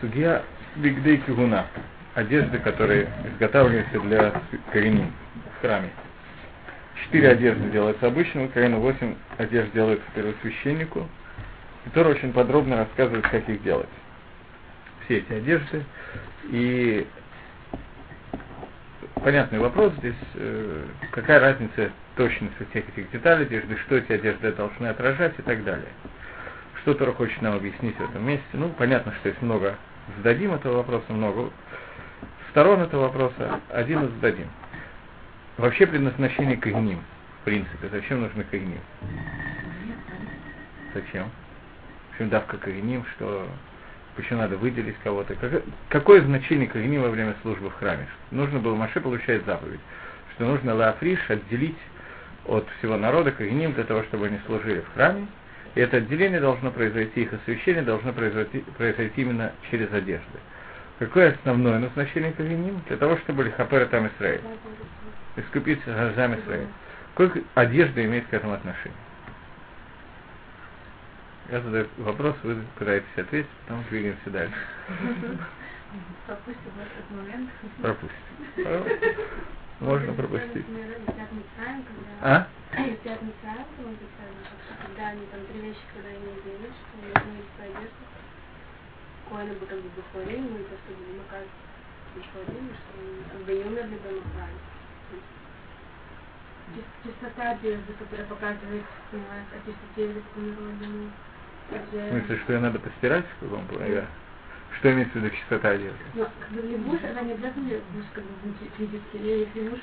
Судья Бигдей Кигуна. Одежды, которые изготавливаются для коренин в храме. Четыре одежды делаются обычному корена, восемь одежд делаются первосвященнику. Тора очень подробно рассказывает, как их делать. Все эти одежды. И понятный вопрос здесь, э, какая разница точности всех этих деталей одежды, что эти одежды должны отражать и так далее. Что Тора хочет нам объяснить в этом месте. Ну, понятно, что есть много, зададим этого вопроса, много сторон этого вопроса, один и зададим. Вообще предназначение когним, в принципе, зачем нужны когним? Зачем? Почему давка когним, что почему надо выделить кого-то? Как, какое значение когним во время службы в храме? Нужно было, Маше получает заповедь, что нужно лафриш отделить от всего народа когним для того, чтобы они служили в храме, и это отделение должно произойти, их освящение должно произойти, произойти именно через одежды. Какое основное назначение Кавиним? Для того, чтобы лихапера там Исраиль. Искупить глазами Исраиль. Сколько одежда имеет к этому отношение? Я задаю вопрос, вы пытаетесь ответить, потом двигаемся дальше. Пропустим этот момент. Пропустим. Можно пропустить. А? А? когда они там три вещи, когда они изменили, что они изменили свою одежду, коины бы как бы бухварим, и то, что были макар бухварим, что бы и умерли бы махали. Чистота одежды, которая показывает ну, о чистоте еврейского народа. ну, В смысле, что ее надо постирать в каком плане? Что имеется в виду чистота одежды? Ну, как бы левуш, она не обязательно левуш, как бы физически, или левуш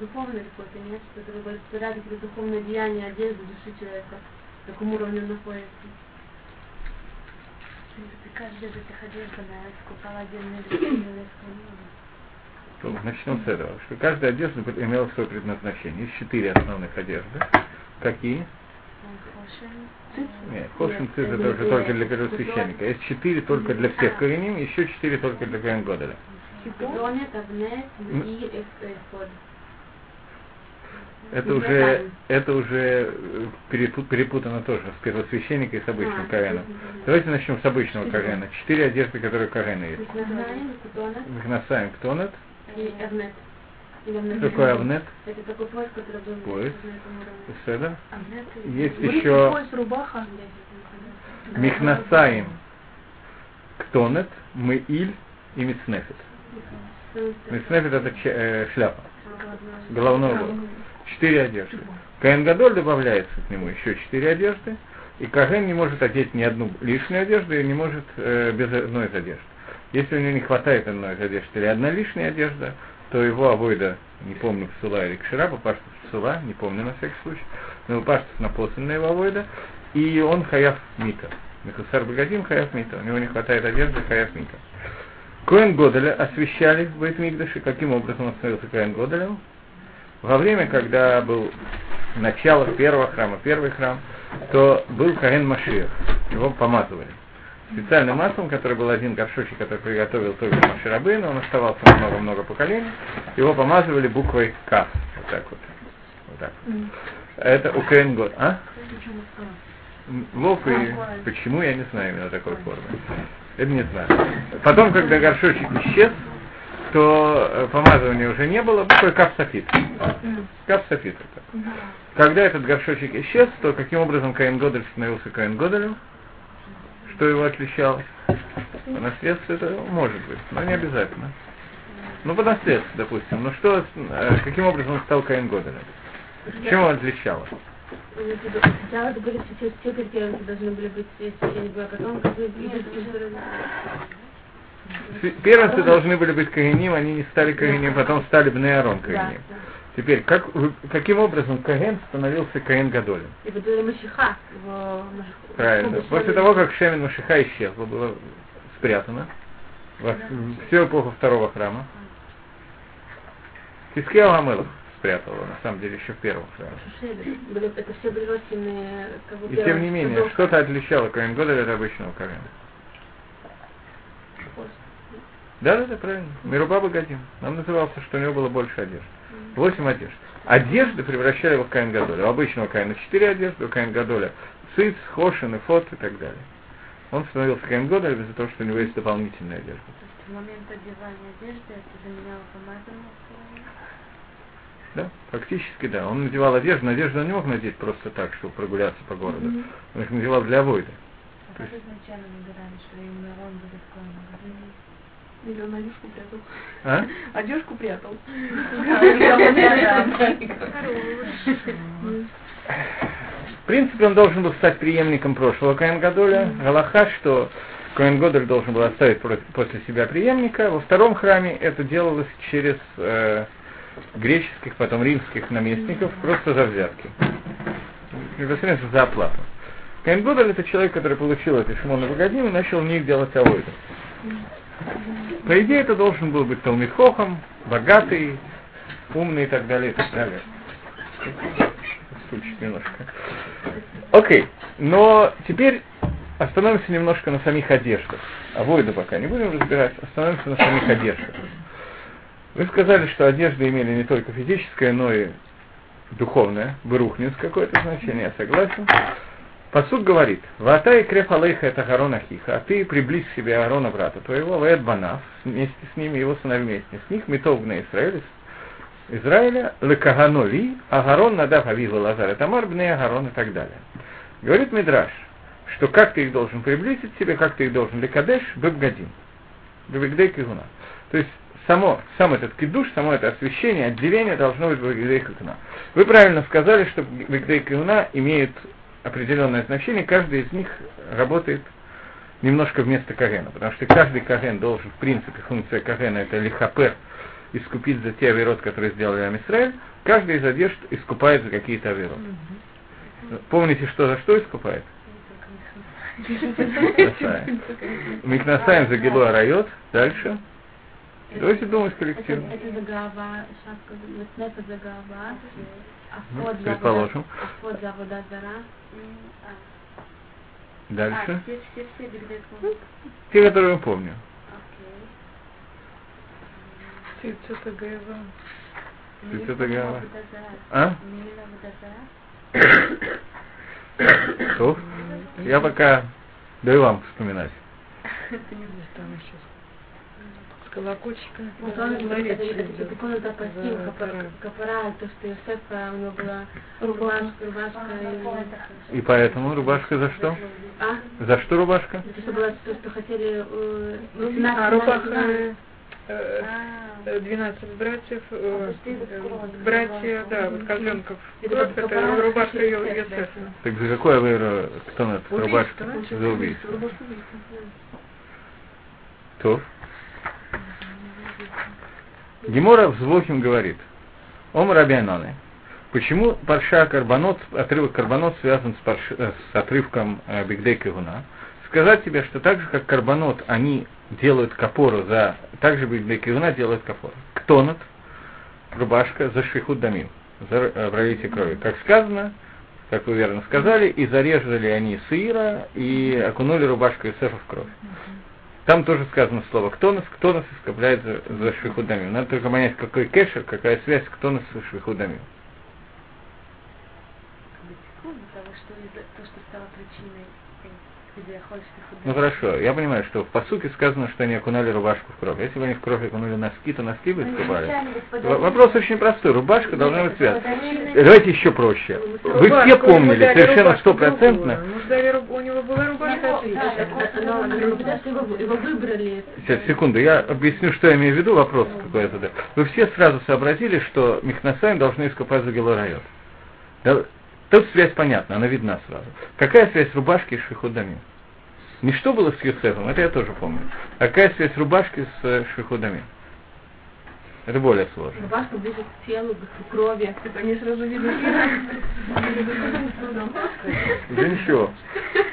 духовный какой-то, нет, будет собирать какие духовное деяние одежды души человека, на каком уровне он находится. Каждая из этих одежд, она искупала отдельные. То, начнем с этого, что каждая одежда имела свое предназначение. Есть четыре основных одежды. Какие? Нет, хошин цит это уже только для первосвященника. Есть четыре только для всех кореним, еще четыре только для Коэн Годеля. Китонет, Авнет, и Эфод. Это уже, это уже э, перепу- перепутано тоже с первосвященника и с обычным А, мгм. Давайте начнем с обычного Коэна. Четыре одежды, которые у Коэна есть. Махнасаем Ктонет. Что такое Авнет? Это такой пояс, который был Пояс. Седа. Есть еще пояс, рубаха. Михнасаим Ктонет, Меиль и Мицнефет. Мицнефет это э, шляпа, головной убор. Четыре одежды. Каэн Гадоль добавляется к нему еще четыре одежды, и Каген не может одеть ни одну лишнюю одежду и не может э, без одной из одежд. Если у него не хватает одной из одежды или одна лишняя одежда, то его авойда, не помню, псула или кшира, папаштов псула, не помню на всякий случай, но папаштов напослан на его авойда, и он хаяв мита. Михусар Багадим хаяв мита. У него не хватает одежды, хаяв мита. Коэн Годеля освещали в Бейтмикдаше. Каким образом он становился Коэн Годелем? Во время, когда был начало первого храма, первый храм, то был Коэн Машиах. Его помазывали. Специальным маслом, который был один горшочек, который приготовил только Маширабын, он оставался на много-много поколений, его помазывали буквой К. Вот так вот. Вот так вот. Это у Коэн Год. А? Лов и почему, я не знаю именно такой формы. Это не знаю. Потом, когда горшочек исчез, то э, помазывания уже не было, такой капсофит. Капсофит это. Когда этот горшочек исчез, то каким образом Каин Годель становился Каин Годелем? Что его отличало? По наследству это может быть, но не обязательно. Ну, по наследству, допустим. Ну что, э, каким образом он стал Каин Годелем? Чем он отличало? Сначала это были все, все первенцы должны были быть священники, а потом как бы Первенцы должны были быть Каиним, они не стали Каиним, потом стали Бнеарон Каиним. Теперь, как, каким образом Каин становился Каин Гадолем? И это Машиха, в Правильно. После того, как Шемен Машиха исчез, было спрятано во всю эпоху второго храма, Хискео Амелов спрятал на самом деле, еще в первом храме. Это все были родственные, И тем не менее, что-то отличало Каин Годеля от обычного Каина. Да, да, да, правильно. Мирубаба Гадим. Нам назывался, что у него было больше одежды. Восемь одежд. Одежды превращали его в Каин Гадоля. У обычного Каина четыре одежды, у Каин Гадоля циц, хошин, и фот и так далее. Он становился Коэн Годоль из-за того, что у него есть дополнительная одежда. То есть в момент одевания одежды это заменяло помазанное Да, фактически да. Он надевал одежду, надежду он не мог надеть просто так, чтобы прогуляться по городу. Он их надевал для авойда. А как изначально выбирали, что именно он будет Коэн Или он одежку прятал. А? Одежку прятал. В принципе, он должен был стать преемником прошлого Коэн Гадоля. Галаха, что Коэн Годоль должен был оставить после себя преемника. Во втором храме это делалось через э, греческих, потом римских наместников, просто за взятки. Непосредственно за оплату. Коэн Годоль это человек, который получил эти шмоны Богодним и начал в них делать авойду. По идее, это должен был быть Талмитхохом, богатый, умный и так далее, и так далее. Стульчик немножко. Окей, но теперь остановимся немножко на самих одеждах. А войду пока не будем разбирать, остановимся на самих одеждах. Вы сказали, что одежды имели не только физическое, но и духовное, берухнис какое-то значение, я согласен. Посуд говорит, Вата и алейха это Гарона Хиха, а ты приблизь к себе Аарона брата твоего, Ваэд Банав, вместе с ними, его сыновьми вместе с них, Митов на Израиле, Израиля, Лекаганови, Агарон Надав Авива Лазар, это Марбне Агарон и так далее. Говорит Мидраш, что как ты их должен приблизить к себе, как ты их должен лекадеш, бебгадин, бебгдей кигуна. То есть само, сам этот кидуш, само это освещение, отделение должно быть бебгдей кигуна. Вы правильно сказали, что бебгдей кигуна имеет определенное значение, каждый из них работает немножко вместо Кагена, потому что каждый Каген должен, в принципе, функция Кагена это лихапер, искупить за те авирот, которые сделали Амисраэль, каждый из одежд искупает за какие-то авирот. Помните, что за что искупает? Микнасаем. За Гилу Арайот. Дальше. Давайте думать Это, коллективно. это за голова, шапка, это за голова, Ну, афод за предположим. вода- афод за вода зара. А, Дальше. все, все, все бигдекун. Те, которые я помню. Окей. Ты это голова. Вода зара. А? Милила вода зара. То? Я пока даю вам вспоминать. Там сейчас. С колокольчиками. Вот он, это, это, как он За капара, то, что Иосиф, у него была рубашка, рубашка и... Поэтому рубашка за что? А? За что рубашка? Это что было то, что хотели... э, Ну, а рубаха сенат. э, э, э, 12 братьев, э, братья, да, вот козленков. Кровь, это рубашка Йосефа. Так за какое авейро кто на рубашку? За убийство. То. Гемора в Звохим говорит, Ом Рабианоне, почему парша карбонот, отрывок карбонот связан с, парш, э, с отрывком э, Бигдей Кигуна? Сказать тебе, что так же, как карбонот, они делают капору за... Так же Бигдей Кигуна делают капору. Ктонот, рубашка, за шихут дамим, за э, пролитие крови. Как сказано, как вы верно сказали, и зарезали они сыра, и окунули рубашку Иосифа в кровь. Там тоже сказано слово «ктонос», «ктонос» ископляет за, за швихудамим. Надо только понять, какой кэшер, какая связь «ктонос» с швихудамим. Того, что то, что стало причиной, э, где хочешь Ну хорошо, я понимаю, что в посуке сказано, что они окунали рубашку в кровь. Если бы они в кровь окунули носки, то носки бы искупали. В- Вопрос очень простой. Рубашка должна быть связана. Давайте еще проще. Вы все помнили совершенно рубашку стопроцентно. У него была рубашка. Сейчас, секунду, я объясню, что я имею в виду, вопрос какой я задаю. Вы все сразу сообразили, что Михнасаем должны искупать за Гелорайот. Тут связь понятна, она видна сразу. Какая связь рубашки с Шихудами? Не что было с Юсефом, это я тоже помню. А какая связь рубашки с э, Шихудами? Это более сложно. Рубашка ближе к телу, к крови. Они сразу видно. Уже ничего.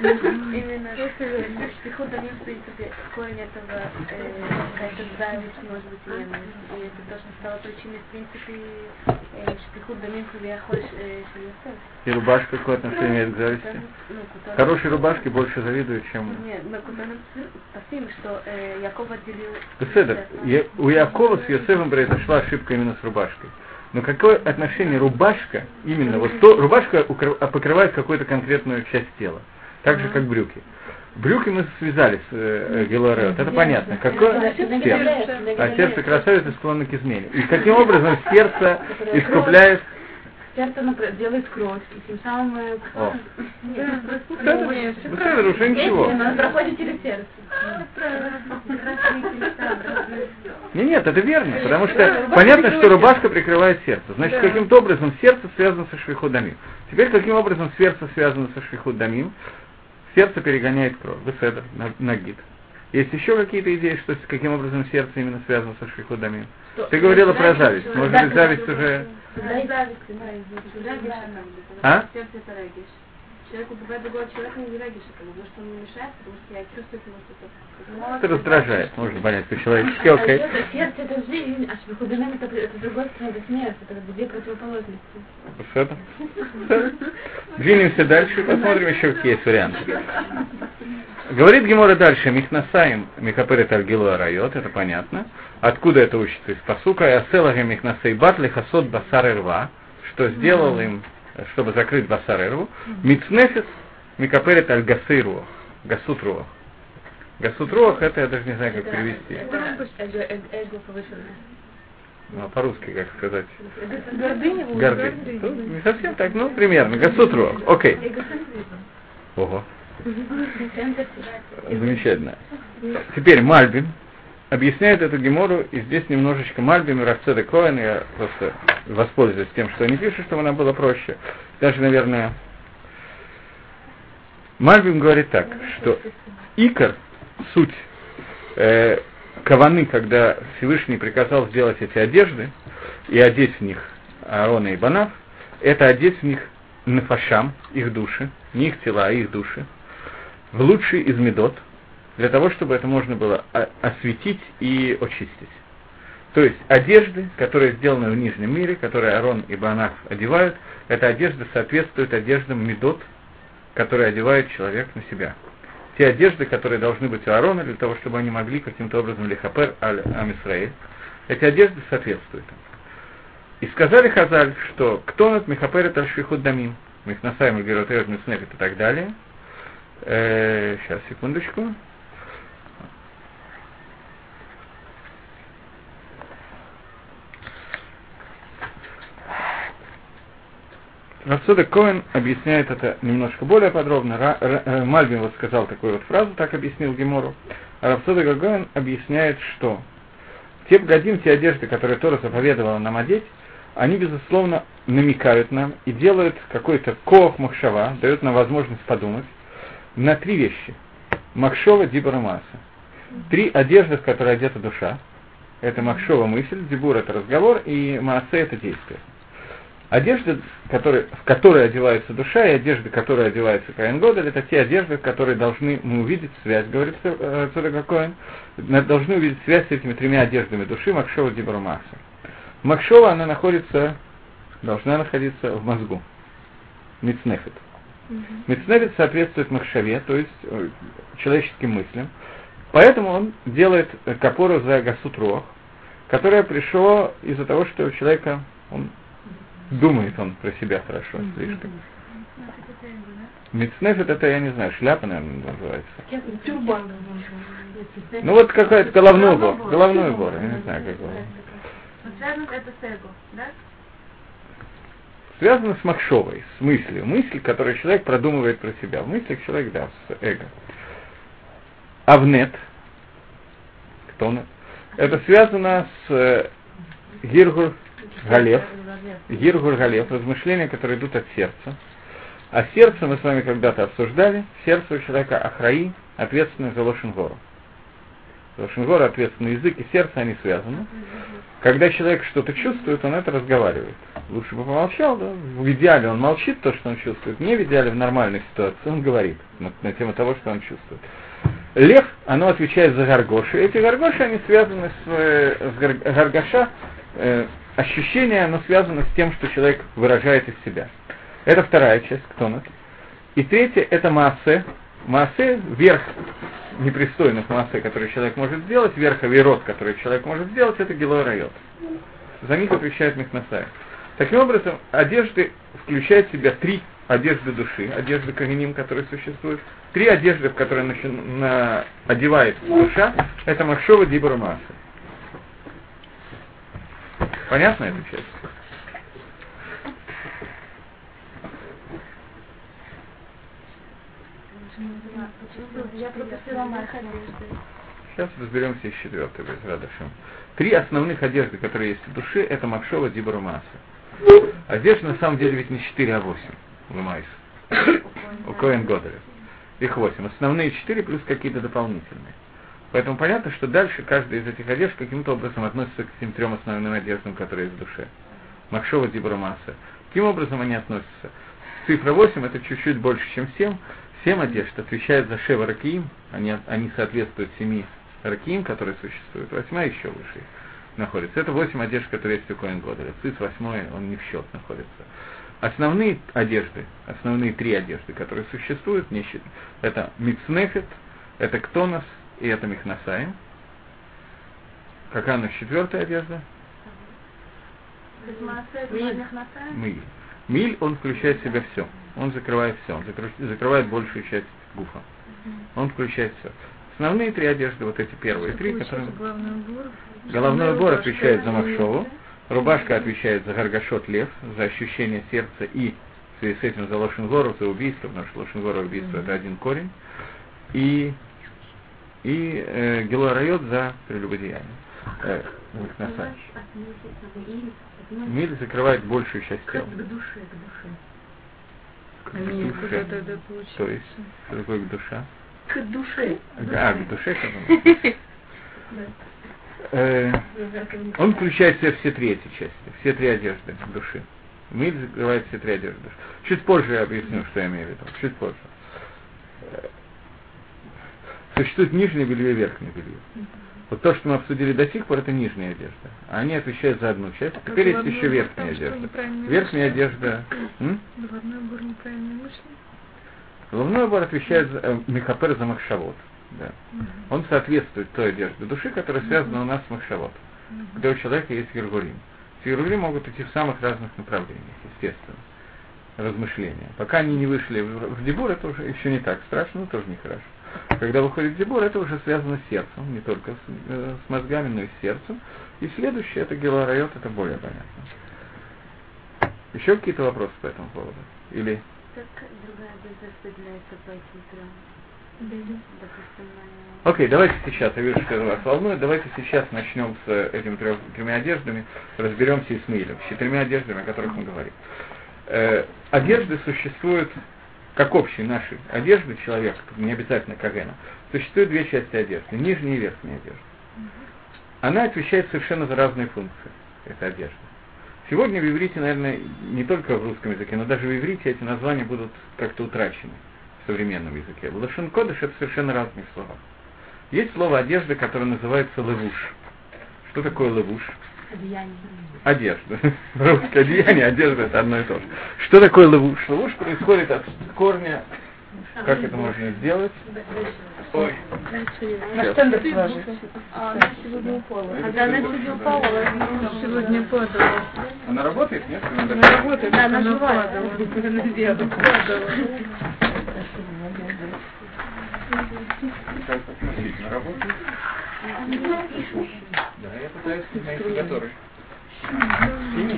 Именно в принципе, корень этого, э, какая-то зависть, может быть, и ревность. И это то, что стало причиной, в принципе, э, я хочешь Шелесов. И рубашка какое отношение имеет к зависти? Хорошей рубашке больше завидуют, чем... Нет, мы куда спасибо, что э, Яков отделил... У Якова с Йосефом произошла ошибка именно с рубашкой. Но какое отношение рубашка, именно вот то, рубашка а покрывает какую-то конкретную часть тела, так же как брюки. Брюки мы связали с э, Гелорет, это понятно. Какое сердце? А сердце красавицы склонно к измене. И каким образом сердце искупляет сердце делает кровь, и тем самым... Э, О. Это уже ничего. Она проходит через сердце. Не, нет, это верно, потому что понятно, что рубашка прикрывает сердце. Значит, каким-то образом сердце связано со швихудамим. Теперь каким образом сердце связано со швихудамим? Сердце перегоняет кровь. Беседер, нагид. Есть еще какие-то идеи, что каким образом сердце именно связано со швихудамим? Ты говорила про зависть. Может быть, зависть уже а? Человек убивает другого человека не региша, потому что он не мешает, потому что я чувствую его что-то. Это раздражает, можно понять по-человечески, окей. Okay. Сердце это жизнь, а швихудамин это, это другой стороны, это смерть, это две противоположности. Что Двинемся дальше и посмотрим еще, какие есть варианты. Говорит Гемора дальше, Михнасаем Михаперет Альгилу Арайот, это понятно. Откуда это учится? Из посука Яселага Михнасей Батли Хасот Басар Рва, что сделал им, чтобы закрыть Басар Рву, Мицнефис Микаперет Аль Гасыру, Гасут Руах. Гасут Руах, это я даже не знаю, как перевести. Ну, а по-русски, как сказать? Гордыня. Гордыня. Ну, не совсем так, ну, примерно. Гасут Руах. Окей. Ого. Замечательно. Теперь Мальбин объясняет эту гемору, и здесь немножечко Мальбим и Равцеда Коэн, я просто воспользуюсь тем, что они пишут, чтобы она была проще. Даже, наверное, Мальбим говорит так, что Икор, суть э, Каваны, когда Всевышний приказал сделать эти одежды и одеть в них Аарона и Банав, это одеть в них нафашам, их души, не их тела, а их души, в лучший из медот, для того, чтобы это можно было осветить и очистить. То есть одежды, которые сделаны в нижнем мире, которые Арон и Банах одевают, эта одежда соответствует одеждам медот, которые одевает человек на себя. Те одежды, которые должны быть у Арона, для того, чтобы они могли каким-то образом лихапер аль Амисраэль, эти одежды соответствуют им. И сказали Хазаль, что кто над Мехаперет аль-Шихуд Дамим, Мехнасаем Геротер Миснефет и так далее, Э, сейчас, секундочку. Равсода Коэн объясняет это немножко более подробно. Ра, Ра, э, Мальбин вот сказал такую вот фразу, так объяснил Гемору. А Равсода Коэн объясняет, что те бгадим, те одежды, которые Тора заповедовала нам одеть, они, безусловно, намекают нам и делают какой-то коах махшава, дают нам возможность подумать, на три вещи. Макшова, Дибура, Маса. Три одежды, в которые одета душа. Это Макшова мысль, Дибур это разговор, и Маасе это действие. Одежды, которые, в которые одевается душа, и одежды, в одевается Каин Годель, это те одежды, в которые должны мы увидеть связь, говорит Цудага Коэн, должны увидеть связь с этими тремя одеждами души, Макшова, Дибура, Маса. Макшова, она находится, должна находиться в мозгу. Мицнефет. Мецневит соответствует Махшаве, то есть э, человеческим мыслям. Поэтому он делает капору за Гасут Руах, которое пришло из-за того, что у человека он думает он про себя хорошо слишком. Мецнефет это, я не знаю, шляпа, наверное, называется. Тюрбан. Ну вот какой-то головной убор. Головной убор, я не знаю, как его. Связано это с эго, да? связано с махшовой, с мыслью. Мысль, которую человек продумывает про себя. В мыслях человек, да, с эго. Авнет, кто он? Это связано с э, Гиргур Галев, Гиргур Галев, размышления, которые идут от сердца. А сердце мы с вами когда-то обсуждали, сердце у человека Ахраи, ответственное за Лошенгору. Лошенгора ответственный язык и сердце, они связаны. Когда человек что-то чувствует, он это разговаривает. Лучше бы помолчал, да? В идеале он молчит то, что он чувствует. Не в идеале в нормальной ситуации он говорит на, на тему того, что он чувствует. Лев, оно отвечает за гаргоши. Эти гаргоши, они связаны с, э, с гаргаша. Э, ощущение, оно связано с тем, что человек выражает из себя. Это вторая часть, кто нас. И третье, это массы. Массы, верх непристойных массы, которые человек может сделать, верховый род, который человек может сделать, это гилой райот. За них отвечает Мехнасай. Таким образом, одежды включают в себя три одежды души, одежды Кагиним, которые существуют. Три одежды, в которые начи- на, одевает душа, это Махшова Дибра Маса. Понятно эта часть? Сейчас разберемся и с четвертой, без радошем. Три основных одежды, которые есть в душе, это Макшова Дибра Маса. Одежда на самом деле ведь не 4, а 8 в Майс. У Коэн Годеля. Их 8. Основные 4 плюс какие-то дополнительные. Поэтому понятно, что дальше каждая из этих одежд каким-то образом относится к этим трем основным одеждам, которые есть в душе. Макшова Дибра Маса. Каким образом они относятся? Цифра 8 это чуть-чуть больше, чем 7. 7 одежд отвечает за Шева Ракиим, они, они соответствуют 7 Ракиим, которые существуют. Восьмая еще выше находится. Это 8 одежд, которые есть у Коэн Годеля. Циф 8 он не в счет находится. Основные одежды, основные три одежды, которые существуют, не счит, это Мицнефет, это Ктонос и это Михнасаем. Какая у нас четвертая одежда? Миль. Миль, он включает в себя все. Он закрывает все. Он закры- закрывает большую часть гуфа. Он включает все. Основные три одежды, вот эти первые три, которые... Головной убор отвечает за Махшову, рубашка отвечает за Гаргашот Лев, за ощущение сердца и в связи с этим за Лошенгору, за убийство, потому что Лошенгору убийство это один корень, и, и э, Гелуарайот за прелюбодеяние. Э, Михнасай. Миль закрывает большую часть тела. К душе, к душе. К душе. куда тогда получится? То есть, что такое к душа? К душе. А, к душе? Э, Он включает в себя все три эти части, все три одежды души. Миль закрывает все три одежды души. Чуть позже я объясню, что я имею в виду. Чуть позже. Существует нижнее белье и верхнее белье. Вот то, что мы обсудили до сих пор, это нижняя одежда. А они отвечают за одну часть. Теперь есть еще верхняя что, одежда. Верхняя мышление? одежда. Головной убор неправильное мышление. Головной убор отвечает за э, Мехапер за Махшавод. Да. Он соответствует той одежде души, которая связана у нас с Махшавод. Где у человека есть гергулим. Гергулим могут идти в самых разных направлениях, естественно. Размышления. Пока они не вышли в, в Дебур, это уже еще не так страшно, но тоже нехорошо. Когда выходит Дебур, это уже связано с сердцем, не только с, э, с мозгами, но и с сердцем. И следующее, это Геларайот, это более понятно. Еще какие-то вопросы по этому поводу? Или Как другая одежда распределяется по этим трем? Окей, давайте сейчас, я вижу, что вас волнует, давайте сейчас начнем с э, этими трёх- тремя одеждами, разберемся и с Милем, с четырьмя одеждами, о которых мы говорим. Э, одежды существуют, как общие наши одежды человека, не обязательно Кагена, существуют две части одежды, нижняя и верхняя одежда. Она отвечает совершенно за разные функции, эта одежда. Сегодня в иврите, наверное, не только в русском языке, но даже в иврите эти названия будут как-то утрачены в современном языке. В Лошен Кодыш это совершенно разные слова. Есть слово одежда, которое называется левуш. Что такое левуш? Одежда. Русское одеяние, одежда это одно и то же. Что такое левуш? Левуш происходит от корня. Как это можно сделать? Ой. На стендер положить. А, она сегодня упала. А она сегодня упала. Сегодня падала. Она работает, нет? Она работает, Да, она живая. Она. Падала. Как относительно работает? Да, я пытаюсь найти который. Синий?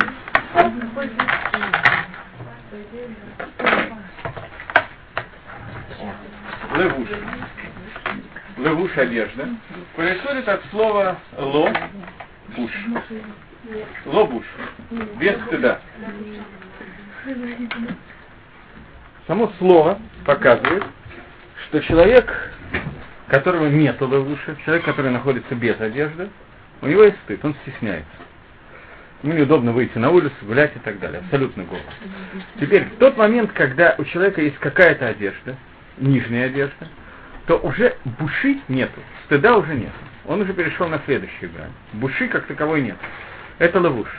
Левуш. Левуш одежда. Происходит от слова ло, буш. Лобуш. Без стыда. Само слово показывает, что человек, которого нет левуша, человек, который находится без одежды, у него есть стыд, он стесняется. Ему неудобно выйти на улицу, гулять и так далее. Абсолютно голый. Теперь, в тот момент, когда у человека есть какая-то одежда, нижняя одежда, то уже буши нету, стыда уже нет. Он уже перешел на следующую грань. Буши как таковой нет. Это левуш.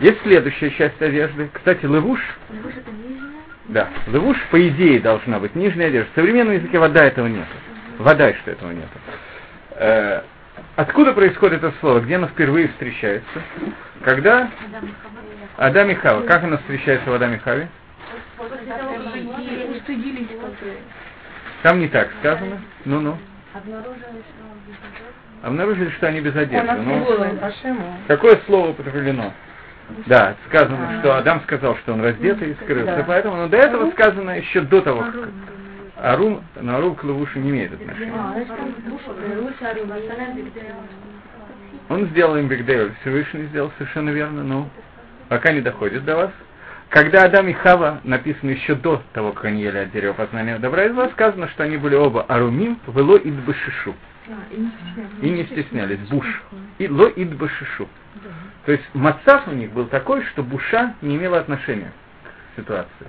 Есть следующая часть одежды. Кстати, левуш, Левуш это нижняя? да, левуш по идее должна быть нижняя одежда. В современном языке вода этого нет. Вода, что этого нет. Откуда происходит это слово? Где оно впервые встречается? Когда Адам и Хава. Как оно встречается в Адаме и Хаве? Там не так сказано. Ну-ну. Обнаружили, что они без одежды. Ну, какое слово употреблено? Да, сказано, что Адам сказал, что он раздетый и скрылся. Поэтому, но до этого сказано еще до того, как Арум, на Арум к Лавушу не имеет отношения. А, остальное бигдейл. Он сделал им Бигдейл, Всевышний сделал совершенно верно, но пока не доходит до вас. Когда Адам и Хава написано еще до того, как они ели от дерева познания добра и зла, сказано, что они были оба арумим, вело ид башишу. И не стеснялись. Буш. И ло ид башишу. То есть мацав у них был такой, что буша не имела отношения к ситуации.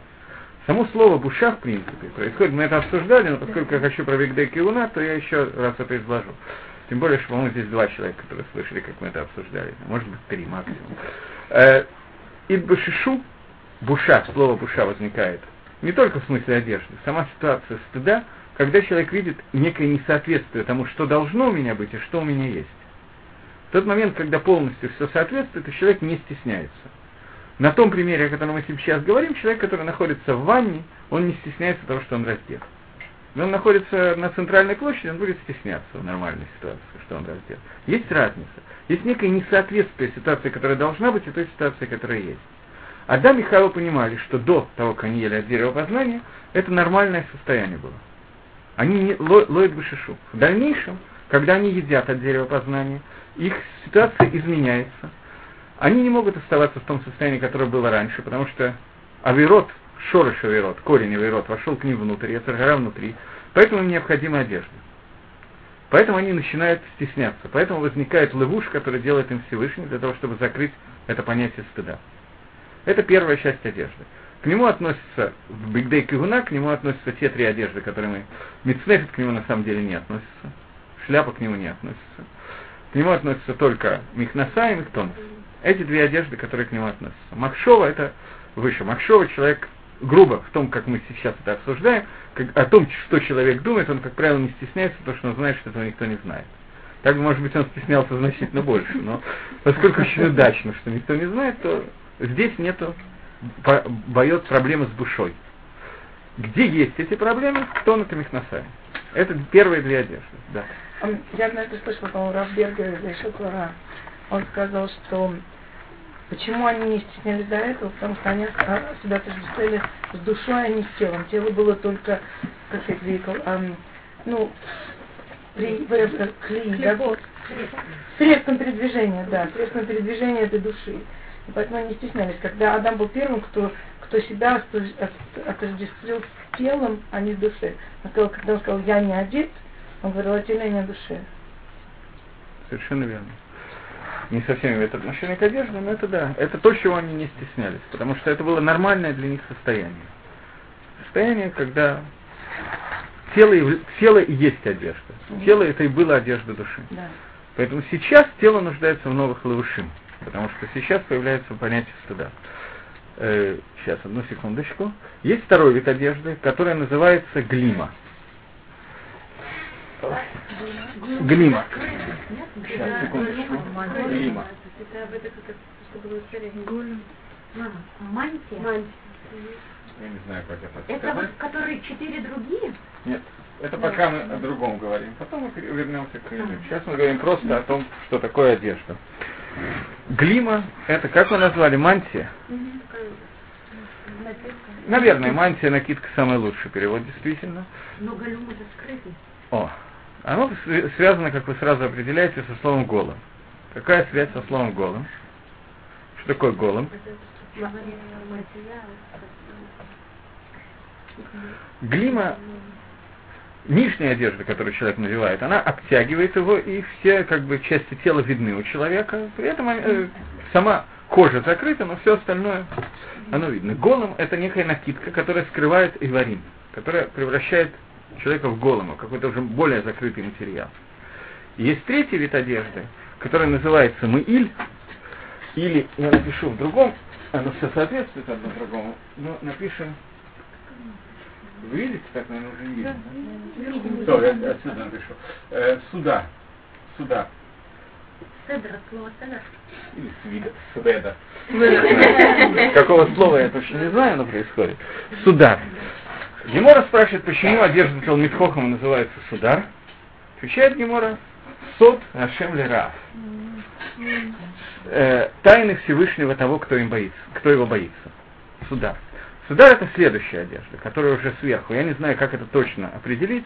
Само слово буша, в принципе, происходит, мы это обсуждали, но поскольку я хочу про Бигдек и Луна, то я еще раз это изложу. Тем более, что, по-моему, здесь два человека, которые слышали, как мы это обсуждали. Может быть, три максимум. Э, Идбашишу, буша, слово буша возникает не только в смысле одежды, сама ситуация стыда, когда человек видит некое несоответствие тому, что должно у меня быть и что у меня есть. В тот момент, когда полностью все соответствует, и человек не стесняется. На том примере, о котором мы сейчас говорим, человек, который находится в ванне, он не стесняется того, что он раздет. Но он находится на центральной площади, он будет стесняться в нормальной ситуации, что он раздет. Есть разница. Есть некое несоответствие ситуации, которая должна быть, и той ситуации, которая есть. Адам и Хава понимали, что до того, как они ели от дерева познания, это нормальное состояние было. Они не ло, лоят башишу. В дальнейшем, когда они едят от дерева познания, их ситуация изменяется. Они не могут оставаться в том состоянии, которое было раньше, потому что авирот, шорыш авирот, корень авирот вошел к ним внутрь, яцергара внутри, поэтому им необходима одежда. Поэтому они начинают стесняться. Поэтому возникает левуш, который делает им Всевышний, для того, чтобы закрыть это понятие стыда. Это первая часть одежды. К нему относится, в Бигдей Кигуна, к нему относятся те три одежды, которые мы... Мицнефит к нему на самом деле не относится. Шляпа к нему не относится. К нему относятся только Михнаса и Михтонов. Эти две одежды, которые к нему относятся. Махшова это выше. Махшова человек грубо в том, как мы сейчас это обсуждаем, как, о том, что человек думает, он, как правило, не стесняется, потому что он знает, что этого никто не знает. Так, может быть, он стеснялся значительно больше, но поскольку очень удачно, что никто не знает, то здесь нету боет проблемы с душой. Где есть эти проблемы, кто на Михнасай. Это первые две одежды, да. Я однажды слышала, по-моему, Рафберга Эйшатура. Он сказал, что почему они не стеснялись до этого, потому что они а, себя отождествляли с душой, а не с телом. Тело было только, как сказать, вехал, эм, ну, при, при, кли, да, средством передвижения, да, средством передвижения этой души. И поэтому они не стеснялись. Когда Адам был первым, кто, кто себя отождествил с телом, а не с душой. Он сказал, когда он сказал, я не одет, он говорил о теле, а не о душе. Совершенно верно. Не совсем имеет отношение к одежде, но это да. Это то, чего они не стеснялись, потому что это было нормальное для них состояние. Состояние, когда тело, и- тело и есть одежда. Тело это и было одежда души. Да. Поэтому сейчас тело нуждается в новых лавушим, потому что сейчас появляется понятие стыда. Э, сейчас, одну секундочку. Есть второй вид одежды, которая называется глима. Глима. Сейчас, секундочку. Глима. Это об этом как что было царя. Мантия. Я не знаю, как это Это вот, которые четыре другие? Нет, это пока мы о другом говорим. Потом мы вернемся к этому. Сейчас мы говорим просто о том, что такое одежда. Глима, это как вы назвали, мантия? Наверное, мантия, накидка самый лучший перевод, действительно. Но галюм это скрытый. О, оно св- связано, как вы сразу определяете, со словом голым. Какая связь со словом голым? Что такое голым? Глима, нижняя одежда, которую человек надевает, она обтягивает его, и все как бы части тела видны у человека. При этом э, сама кожа закрыта, но все остальное оно видно. Голым это некая накидка, которая скрывает иварим, которая превращает человека в голому, какой-то уже более закрытый материал. Есть третий вид одежды, который называется мыиль, или я напишу в другом, оно все соответствует одно другому, но напишем вы видите, так, наверное, уже не видно? Что, я отсюда напишу. Э, суда. Суда. Седр, от слова седр. Или свида. Сведа. Какого слова я точно не знаю, но происходит. Суда. Гемора спрашивает, почему одежда Талмитхохама называется судар. Отвечает Гемора, сот Ашем Лераф. Э, тайны Всевышнего того, кто, им боится, кто его боится. Судар. Судар это следующая одежда, которая уже сверху. Я не знаю, как это точно определить.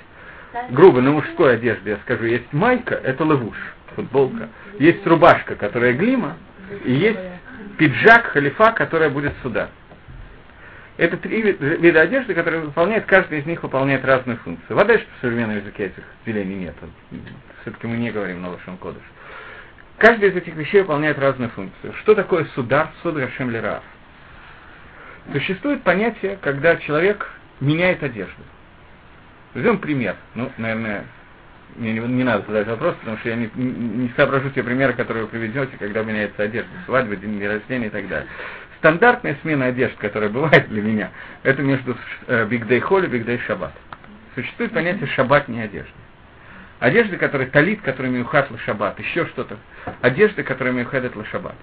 Грубо, на мужской одежде я скажу, есть майка, это лавуш, футболка. Есть рубашка, которая глима, и есть пиджак, халифа, которая будет сюда. Это три вида одежды, которые выполняют, каждый из них выполняет разную функцию. Вода, что в современном языке этих делений нет. Все-таки мы не говорим на Лошон Кодыш. Каждый из этих вещей выполняет разную функцию. Что такое судар, судар Шем Лерав? Существует понятие, когда человек меняет одежду. Возьмем пример. Ну, наверное, мне не, не надо задать вопрос, потому что я не, не соображу те примеры, которые вы приведете, когда меняется одежда, свадьба, день рождения и так далее. Стандартная смена одежд, которая бывает для меня, это между Day Холли и Day Шаббат. Существует понятие шаббатной одежды. Одежда, которая талит, которая миухат шаббат, еще что-то. Одежда, которая миухадет шаббат.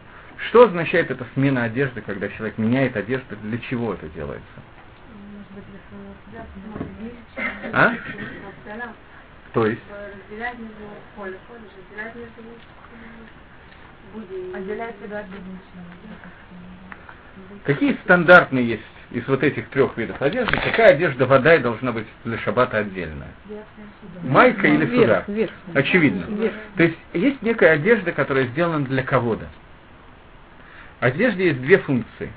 Что означает эта смена одежды, когда человек меняет одежду, для чего это делается? А? То есть? Себя от Какие стандартные есть из вот этих трех видов одежды, какая одежда вода и должна быть для шабата отдельная? Майка или суда? Очевидно. То есть есть некая одежда, которая сделана для кого-то. Одежде есть две функции.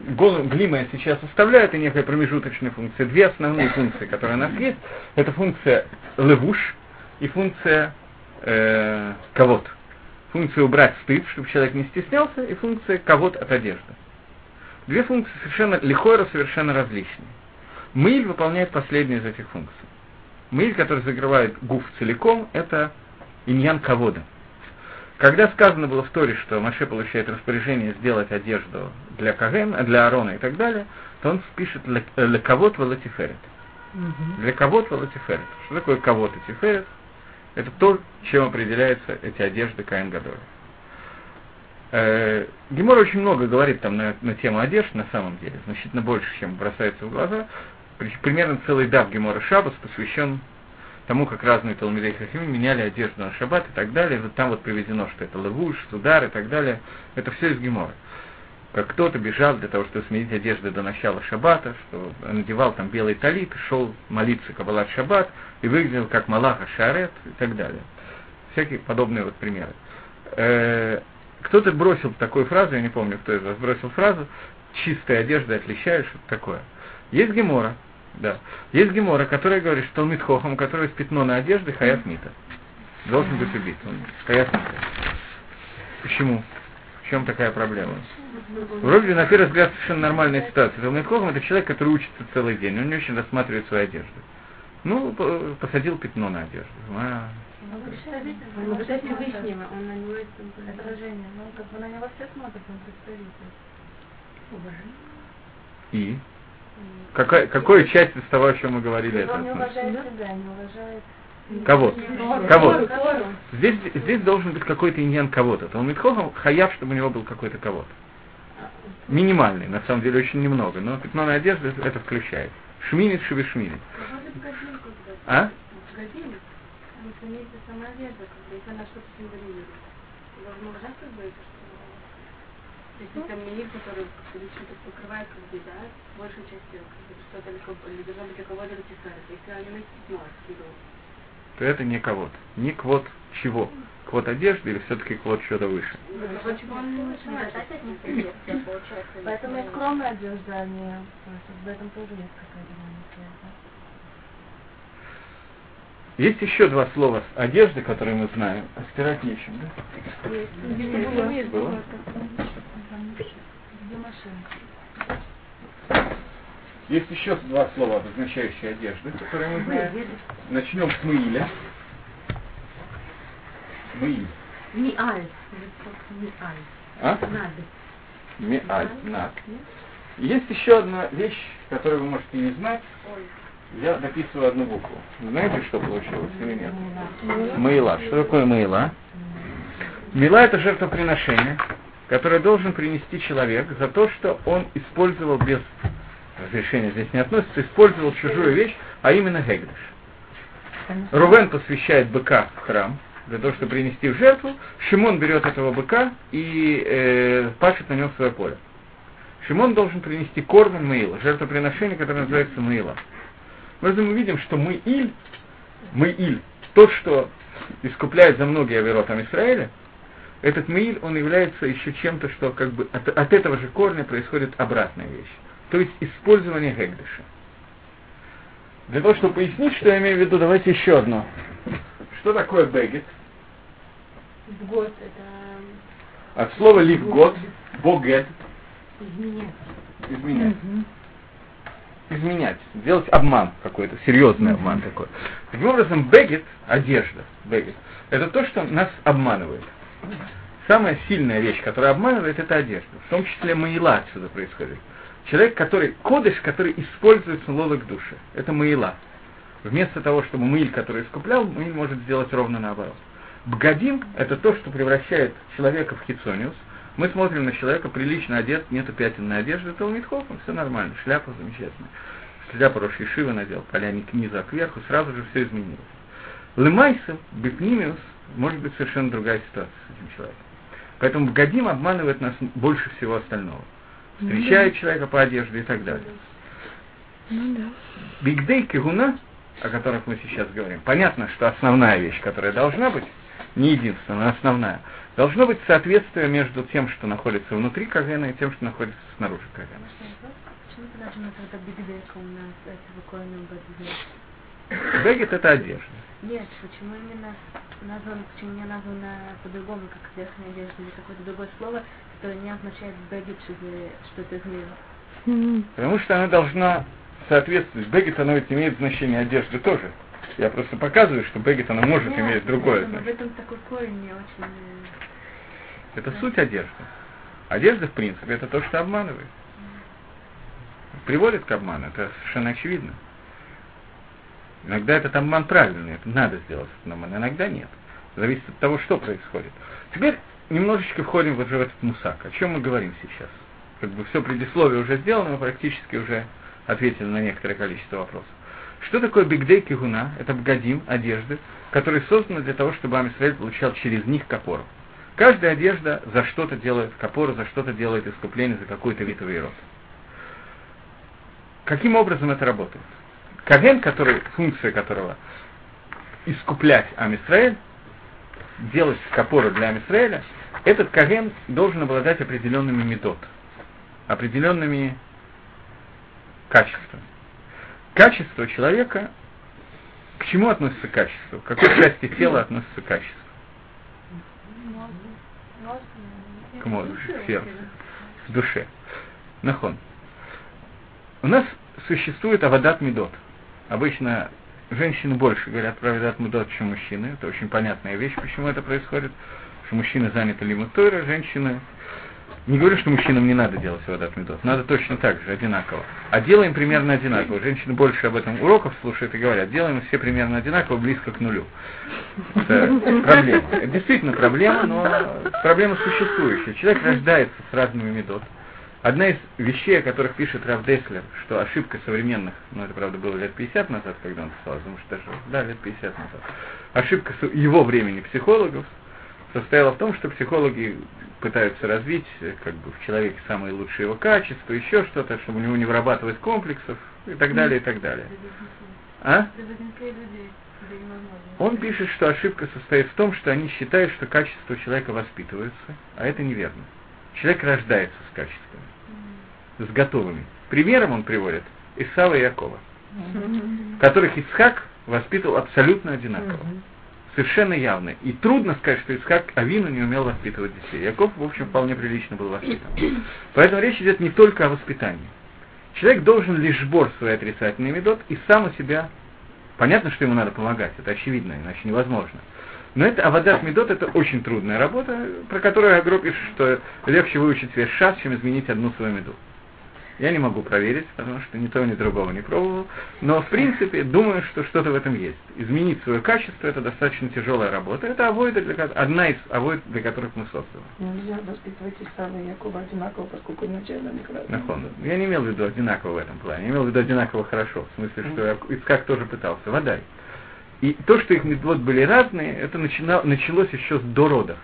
Глима я сейчас оставляю, это некая промежуточная функция. Две основные функции, которые у нас есть, это функция левуш и функция э, кого-то. Функция убрать стыд, чтобы человек не стеснялся, и функция кого-то от одежды. Две функции совершенно лихойра совершенно различные. Мыль выполняет последнюю из этих функций. Мыль, который закрывает гуф целиком, это иньян кавода. Когда сказано было в Торе, что Маше получает распоряжение сделать одежду для Каген, для Арона и так далее, то он пишет лекавод валатиферет. Для кавод валатиферет. Что такое кавод и тиферет? Это то, чем определяются эти одежды Каин Гадоля. Э, Гемор очень много говорит там на, на тему одежд, на самом деле, значительно больше, чем бросается в глаза. Примерно целый дав Гемора Шабас посвящен тому, как разные Талмидей Хахим меняли одежду на шаббат и так далее. Вот там вот приведено, что это лавуш, судар и так далее. Это все из Гемора. Как кто-то бежал для того, чтобы сменить одежду до начала шаббата, что надевал там белый талит, шел молиться Кабалат Шаббат и выглядел как Малаха Шарет и так далее. Всякие подобные вот примеры. Кто-то бросил такую фразу, я не помню, кто из вас бросил фразу, чистая одежда отличает, что такое. Есть гемора, да. Есть гемора, которая говорит, что Талмит у которого есть пятно на одежде, хаят мита. Должен быть убит. Он хаят мита. Почему? В чем такая проблема? Вроде на первый взгляд, совершенно нормальная ситуация. Талмит Хохам это человек, который учится целый день, он не очень рассматривает свою одежду. Ну, посадил пятно на одежду. А, он Всевышнего, он на него отражение. Ну, как бы на него все смотрят, он представитель. И? Какая, какая часть из того, о чем мы говорили, это? Он не уважает себя, не уважает Кого? Кого? Здесь, здесь должен быть какой-то иньян кого-то. Он Митхохам хаяв, чтобы у него был какой-то кого-то. Минимальный, на самом деле очень немного, но пятно на одежде это включает. Шминит, шевишминит. А? Имеется сама одежда, как бы, если она что-то символизирует. Возможно, как бы это что если там мир, который что-то покрывает, как бы, да, большую часть тела, как бы, что-то или должно быть для кого-то тесает. Если они на письмо то это не кого-то. Не квот чего? Квот одежды или все-таки квот что-то выше? Поэтому и скромная одежда, а не... В этом тоже есть какая-то Есть еще два слова одежды, которые мы знаем, а стирать нечем, да? Есть. Было? Есть еще два слова, обозначающие одежды, которые мы знаем. Начнем с Мыиля. Мыиль. Миаль. Миаль. А? Миаль. Над. Есть еще одна вещь, которую вы можете не знать. Я дописываю одну букву. Знаете, что получилось или нет? Мыла. Что такое мыла? Мила это жертвоприношение, которое должен принести человек за то, что он использовал без разрешение здесь не относится, использовал чужую вещь, а именно Гегдыш. Рувен посвящает быка в храм, для того, чтобы принести в жертву. Шимон берет этого быка и э, пашет на нем свое поле. Шимон должен принести корм Маила, жертвоприношение, которое называется Маила. Мы видим, что мы Иль, мы Иль, тот, что искупляет за многие оверотам Израиля, этот Маиль, он является еще чем-то, что как бы от, от этого же корня происходит обратная вещь. То есть использование Гегдыша. Для того, чтобы пояснить, что я имею в виду, давайте еще одно. Что такое бегет? Год это... От слова ливгот, богет. Изменять. Изменять. Изменять. Сделать обман какой-то, серьезный обман такой. Таким образом, бегет, одежда, бегет, это то, что нас обманывает. Самая сильная вещь, которая обманывает, это одежда. В том числе маила отсюда происходит. Человек, который, кодыш, который используется лолок души. Это маила. Вместо того, чтобы мыль, который искуплял, мыль может сделать ровно наоборот. Бгадим – это то, что превращает человека в хитсониус. Мы смотрим на человека, прилично одет, нету пятен на одежде, это Талмитхов, все нормально, шляпа замечательная. Шляпа Роши Шива надел, поляне к низу, а кверху сразу же все изменилось. Лемайса, бипнимиус, может быть совершенно другая ситуация с этим человеком. Поэтому Бгадим обманывает нас больше всего остального. Встречает человека по одежде и так далее. Ну да. Бигдей Кигуна о которых мы сейчас говорим, понятно, что основная вещь, которая должна быть, не единственная, но основная, должно быть соответствие между тем, что находится внутри Кагена, и тем, что находится снаружи Кагена. Бегет это одежда. Нет, почему именно назван, почему не названо по-другому, как верхняя одежда, или какое-то другое слово, которое не означает бегет, что, это измерено? Потому что она должна соответствует. Бегет, оно ведь имеет значение одежды тоже. Я просто показываю, что бегет, оно может Нет, иметь другое в значение. этом такой корень не очень... Это суть одежды. Одежда, в принципе, это то, что обманывает. Приводит к обману, это совершенно очевидно. Иногда этот обман правильный, это надо сделать этот обман, иногда нет. Зависит от того, что происходит. Теперь немножечко входим вот в этот мусак. О чем мы говорим сейчас? Как бы все предисловие уже сделано, мы практически уже ответили на некоторое количество вопросов. Что такое бигдей кигуна? Это бгадим, одежды, которые созданы для того, чтобы Амисраэль получал через них капору. Каждая одежда за что-то делает капору, за что-то делает искупление, за какой-то вид род. Каким образом это работает? Каген, который, функция которого искуплять Амисраэль, делать капору для Амисраэля, этот каген должен обладать определенными метод, определенными качество. Качество человека, к чему относится качество? К какой части тела относится качество? К мозгу, к сердцу, к душе. Нахон. У нас существует авадат медот. Обычно женщины больше говорят про авадат медот, чем мужчины. Это очень понятная вещь, почему это происходит. Что мужчины заняты лимутойра, женщины не говорю, что мужчинам не надо делать водат медот, надо точно так же, одинаково. А делаем примерно одинаково. Женщины больше об этом уроков слушают и говорят, делаем все примерно одинаково, близко к нулю. Это проблема. Это действительно проблема, но проблема существующая. Человек рождается с разными медот. Одна из вещей, о которых пишет Раф Деслер, что ошибка современных, ну это правда было лет 50 назад, когда он писал, потому что даже, да, лет 50 назад, ошибка его времени психологов состояла в том, что психологи пытаются развить э, как бы в человеке самые лучшие его качества, еще что-то, чтобы у него не вырабатывать комплексов и так далее, и так далее. А? Он пишет, что ошибка состоит в том, что они считают, что качества человека воспитываются, а это неверно. Человек рождается с качествами, с готовыми. Примером он приводит Исава и Якова, которых Исхак воспитывал абсолютно одинаково совершенно явны. И трудно сказать, что Исхак Авину не умел воспитывать детей. Яков, в общем, вполне прилично был воспитан. Поэтому речь идет не только о воспитании. Человек должен лишь сбор свои отрицательные медот и сам у себя... Понятно, что ему надо помогать, это очевидно, иначе невозможно. Но это Авадат Медот это очень трудная работа, про которую Агро пишет, что легче выучить весь шас, чем изменить одну свою меду. Я не могу проверить, потому что ни того, ни другого не пробовал. Но, в принципе, думаю, что что-то в этом есть. Изменить свое качество – это достаточно тяжелая работа. Это авойда, для, одна из авойд, для которых мы созданы. Нельзя воспитывать Исава и Якова одинаково, поскольку изначально они разные. Я не имел в виду одинаково в этом плане. Я имел в виду одинаково хорошо. В смысле, что Ицкак тоже пытался. Водай. И то, что их медвод были разные, это начинало, началось еще с до родов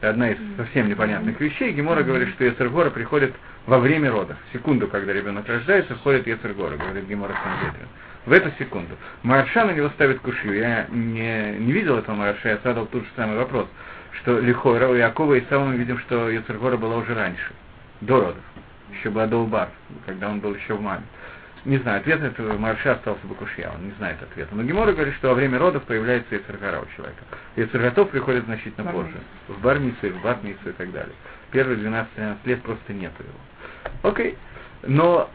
одна из совсем непонятных вещей. Гемора говорит, что Ецергора приходит во время родов. Секунду, когда ребенок рождается, входит Ецергора, говорит Гемора Сандрин. В эту секунду. Марша на него ставит кушью. Я не, не видел этого Марша, я задал тот же самый вопрос, что Лихора у Якова и сам мы видим, что Ецергора была уже раньше, до родов. Еще была до Убар, когда он был еще в маме. Не знаю, ответ этого Марша остался бы Кушья, он не знает ответа. Но Гемора говорит, что во время родов появляется Ецергара у человека. Ецерготов приходит значительно позже. В Бармице, в Батмице и так далее. Первые 12-13 лет просто нету его. Окей. Но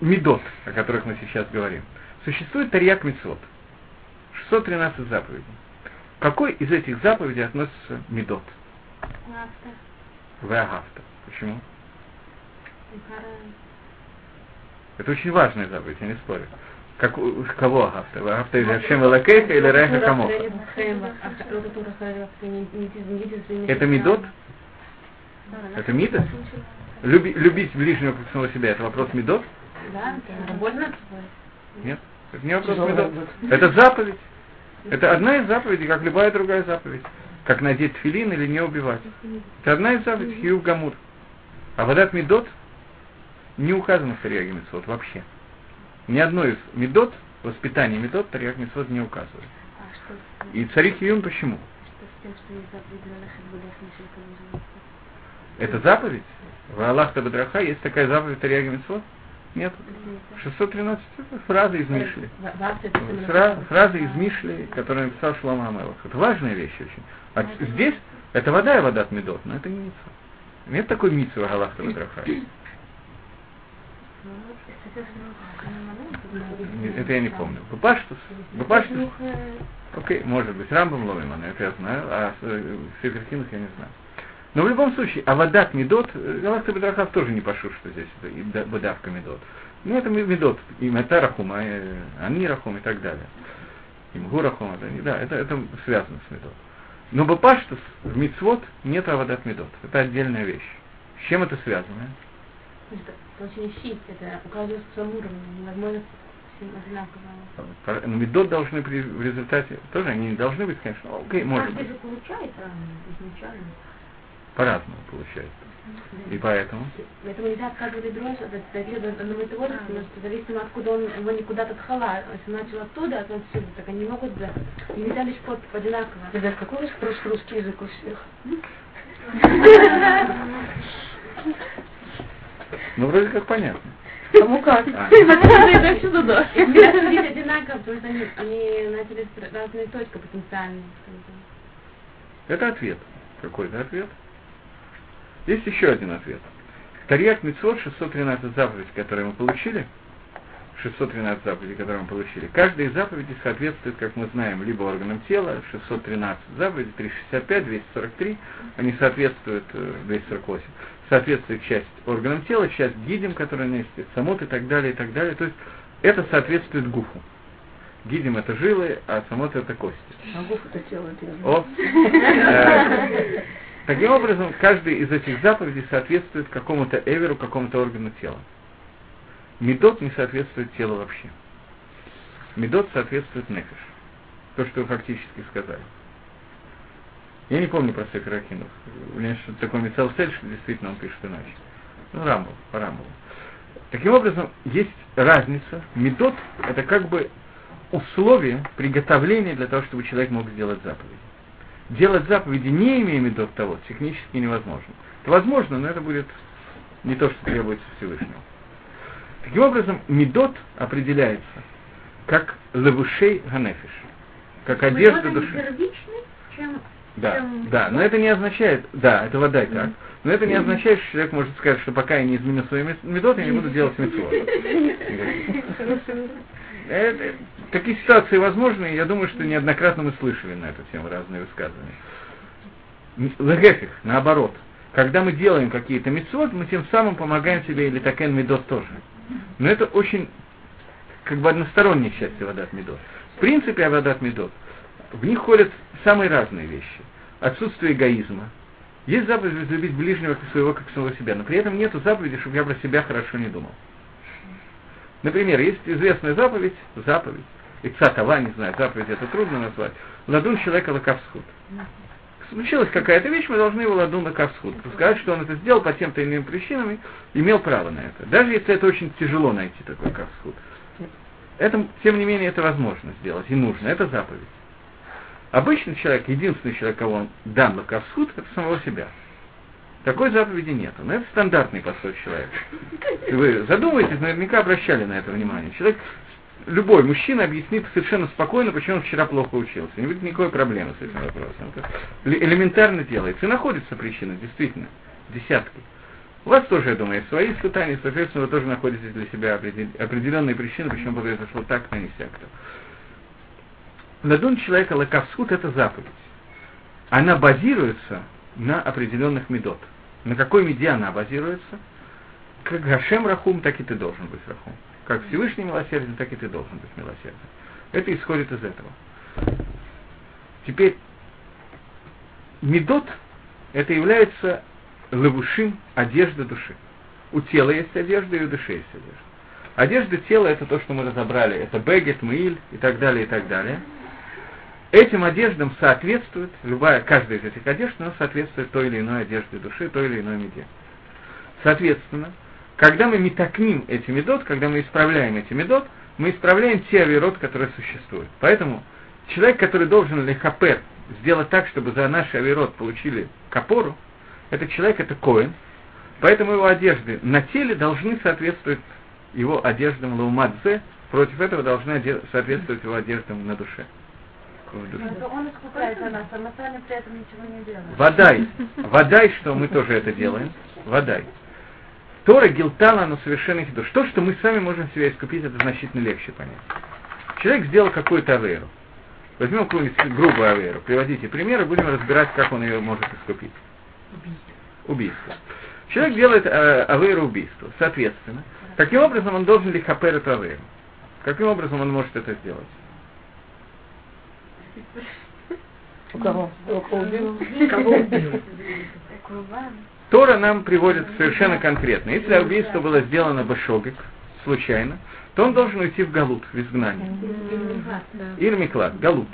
Медот, о которых мы сейчас говорим, существует Тарьяк Мицвод. 613 заповедей. Какой из этих заповедей относится Медот? Веагафта. Почему? Это очень важная заповедь, я не спорю. Как, кого Агафта? Агафта из Ашем Элакейха или Реха Камоха? Это Медот? Это Мидот? Люби, любить ближнего как самого себя, это вопрос Медот? Да, больно. Нет, это не вопрос Медот. Это заповедь. Это одна из заповедей, как любая другая заповедь. Как надеть филин или не убивать. Это одна из заповедей, Хиюв Гамур. А водат Медот не указано в Тарьяге Митцвот вообще. Ни одной из медот, воспитания медот Тарьяг Митцвот не указывает. А И царик Юн почему? Это заповедь? В Аллах Табадраха есть такая заповедь Тарьяга Митцвот? Нет. 613 фразы из Мишли. Фразы из Мишли, которые написал Шлома Амелах. Это важная вещь очень. А здесь это вода и вода от медот, но это не митцва. Нет такой митцвы в Аллах Табадраха. Это я не помню. Бапаштус? Бапаштус? Окей, может быть. Рамбам Ловиман, это я знаю, а в Сеферхинах я не знаю. Но в любом случае, а Авадат Медот, Галахта Бедрахав тоже не пошу, что здесь Бадавка Медот. Ну, это Медот, и Мета Рахум, а Ани Рахум и так далее. И Мгу Рахум, это, да, это, это связано с Медот. Но Бапаштус в Мицвод нет Авадат Медот. Это отдельная вещь. С чем это связано? очень щит, это у каждого в своем уровне, невозможно одинаково. Но медот должны при, в результате, тоже они не должны быть, конечно, окей, может быть. же получается изначально. По-разному получается. И поэтому? Поэтому нельзя отказывать дрожь от одного и того же, потому что зависимо откуда он его не куда-то тхала. Если он начал оттуда, а то отсюда, так они могут, да. И нельзя лишь под одинаково. Ребят, какой у вас прошлый русский язык у всех? Ну, вроде как понятно. Кому как? А. Это всюду да. одинаково, потому что они, начали с разные точки потенциальные. Это ответ. Какой-то ответ. Есть еще один ответ. Тарьяк Мицвод 613 заповедей, которые мы получили, 613 заповедей, которые мы получили, каждая из заповедей соответствует, как мы знаем, либо органам тела, 613 заповедей, 365, 243, они соответствуют 248, э, соответствует часть органам тела, часть гидим, которая носит самот и так далее, и так далее. То есть это соответствует гуфу. Гидим это жилы, а самот это кости. А гуф это тело, это О. Таким образом, каждый из этих заповедей соответствует какому-то эверу, какому-то органу тела. Медот не соответствует телу вообще. Медот соответствует нефиш. То, что вы фактически сказали. Я не помню про Сефер Ахинов. У меня что-то такое Сель, что действительно он пишет иначе. Ну, Рамбов, по Рамбову. Таким образом, есть разница. Метод – это как бы условие приготовления для того, чтобы человек мог сделать заповеди. Делать заповеди, не имея медот того, технически невозможно. Это возможно, но это будет не то, что требуется Всевышнему. Таким образом, медот определяется как левушей ганефиш, как одежда души. Чем да, да, но это не означает, да, это вода и так, но это не означает, что человек может сказать, что пока я не изменю свои методы, я не буду делать митцвот. Такие ситуации возможны, я думаю, что неоднократно мы слышали на эту тему разные высказывания. Легефих, наоборот. когда мы делаем какие-то митцвот, мы тем самым помогаем себе или такен медот тоже. Но это очень как бы одностороннее счастье Вадат Медот. В принципе, Вадат Медот, в них ходят самые разные вещи. Отсутствие эгоизма. Есть заповедь любить ближнего как своего, как самого себя, но при этом нет заповеди, чтобы я про себя хорошо не думал. Например, есть известная заповедь, заповедь, Ицатова, не знаю, заповедь это трудно назвать, ладун человека лакавсхуд. Случилась какая-то вещь, мы должны его ладун лакавсхуд. Сказать, что он это сделал по тем-то иным причинам, имел право на это. Даже если это очень тяжело найти такой кавсхуд. Это, тем не менее, это возможно сделать и нужно. Это заповедь. Обычный человек, единственный человек, кого он дан лакавсхуд, это самого себя. Такой заповеди нет. Но это стандартный подход человека. Вы задумываетесь, наверняка обращали на это внимание. Человек, любой мужчина объяснит совершенно спокойно, почему он вчера плохо учился. Не будет никакой проблемы с этим вопросом. Это элементарно делается. И находятся причины, действительно, десятки. У вас тоже, я думаю, есть свои испытания, соответственно, вы тоже находите для себя определенные причины, почему произошло так, а не всяк-то. Ладун человека лакавсхут – это заповедь. Она базируется на определенных медот. На какой меде она базируется? Как Гашем Рахум, так и ты должен быть Рахум. Как Всевышний милосерден, так и ты должен быть милосерден. Это исходит из этого. Теперь, медот – это является лавушим – одежда души. У тела есть одежда, и у души есть одежда. Одежда тела – это то, что мы разобрали. Это бегет, меиль и так далее, и так далее. Этим одеждам соответствует, любая, каждая из этих одежд, она соответствует той или иной одежде души, той или иной меде. Соответственно, когда мы метакним эти медот, когда мы исправляем эти медот, мы исправляем те авирот, которые существуют. Поэтому человек, который должен лехапер сделать так, чтобы за наш авирот получили капору, этот человек это коин, поэтому его одежды на теле должны соответствовать его одеждам лаумадзе, против этого должны соответствовать его одеждам на душе. Он искупается нас, а мы сами при этом ничего не делаем. Водай. Водай, что мы тоже это делаем. Водай. Тора Гилтала, но совершенно хидуш. То, что мы сами можем себя искупить, это значительно легче понять. Человек сделал какую-то аверу. Возьмем какую-нибудь грубую аверу. Приводите примеры, будем разбирать, как он ее может искупить. Убийство. Человек делает э, авейру убийства. Соответственно, каким образом он должен лихапер эту авейру? Каким образом он может это сделать? У кого? Тора нам приводит совершенно конкретно. Если убийство было сделано башогик, случайно, то он должен уйти в галут, в изгнание. Ирмиклад, галут.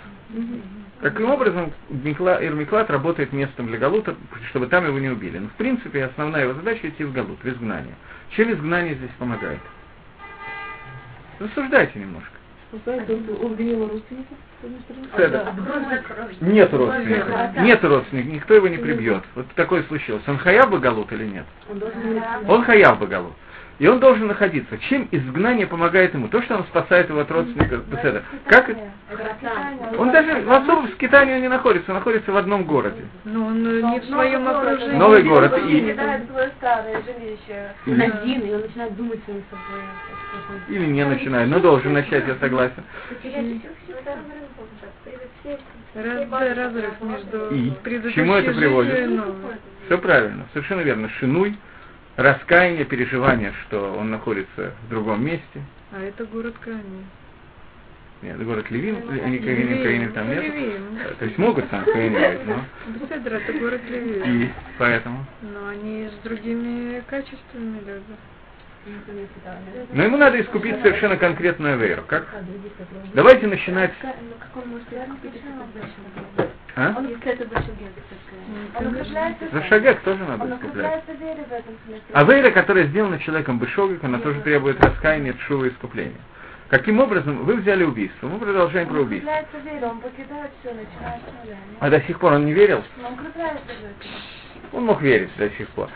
Каким образом Ирмиклад работает местом для Галута, чтобы там его не убили? Ну, в принципе, основная его задача идти в Галут, в изгнание. Чем изгнание здесь помогает? Рассуждайте немножко. Родственников? Нет родственников. Нет родственников, никто его не прибьет. Вот такое случилось. Он хаяв бы галут или нет? Он хаяв бы галут. И он должен находиться. Чем изгнание помогает ему? То, что он спасает его от родственников Беседа. Как Он даже в особом скитании не находится, он находится в одном городе. Но он не в своем окружении. Новый город. Он и... Один, и он начинает думать своим собой. Или не начинает, но должен начать, я согласен. Раз, разрыв между и к чему это приводит? Все правильно, совершенно верно. Шинуй раскаяние, переживание, что он находится в другом месте. А это город Кани. Нет, это город Левин, они Каиним, Каиним там нет. То есть могут там Каиним но... Беседра, это город Левин. И поэтому. Но они с другими качествами люди. Но ему надо искупить совершенно конкретную веру. Как? Давайте начинать. А? Он это За шагек тоже надо искуплять. А вера, которая сделана человеком бешогек, она тоже требует раскаяния, шува и искупления. Каким образом вы взяли убийство? Мы продолжаем про убийство. А до сих пор он не верил? Он мог верить до сих пор.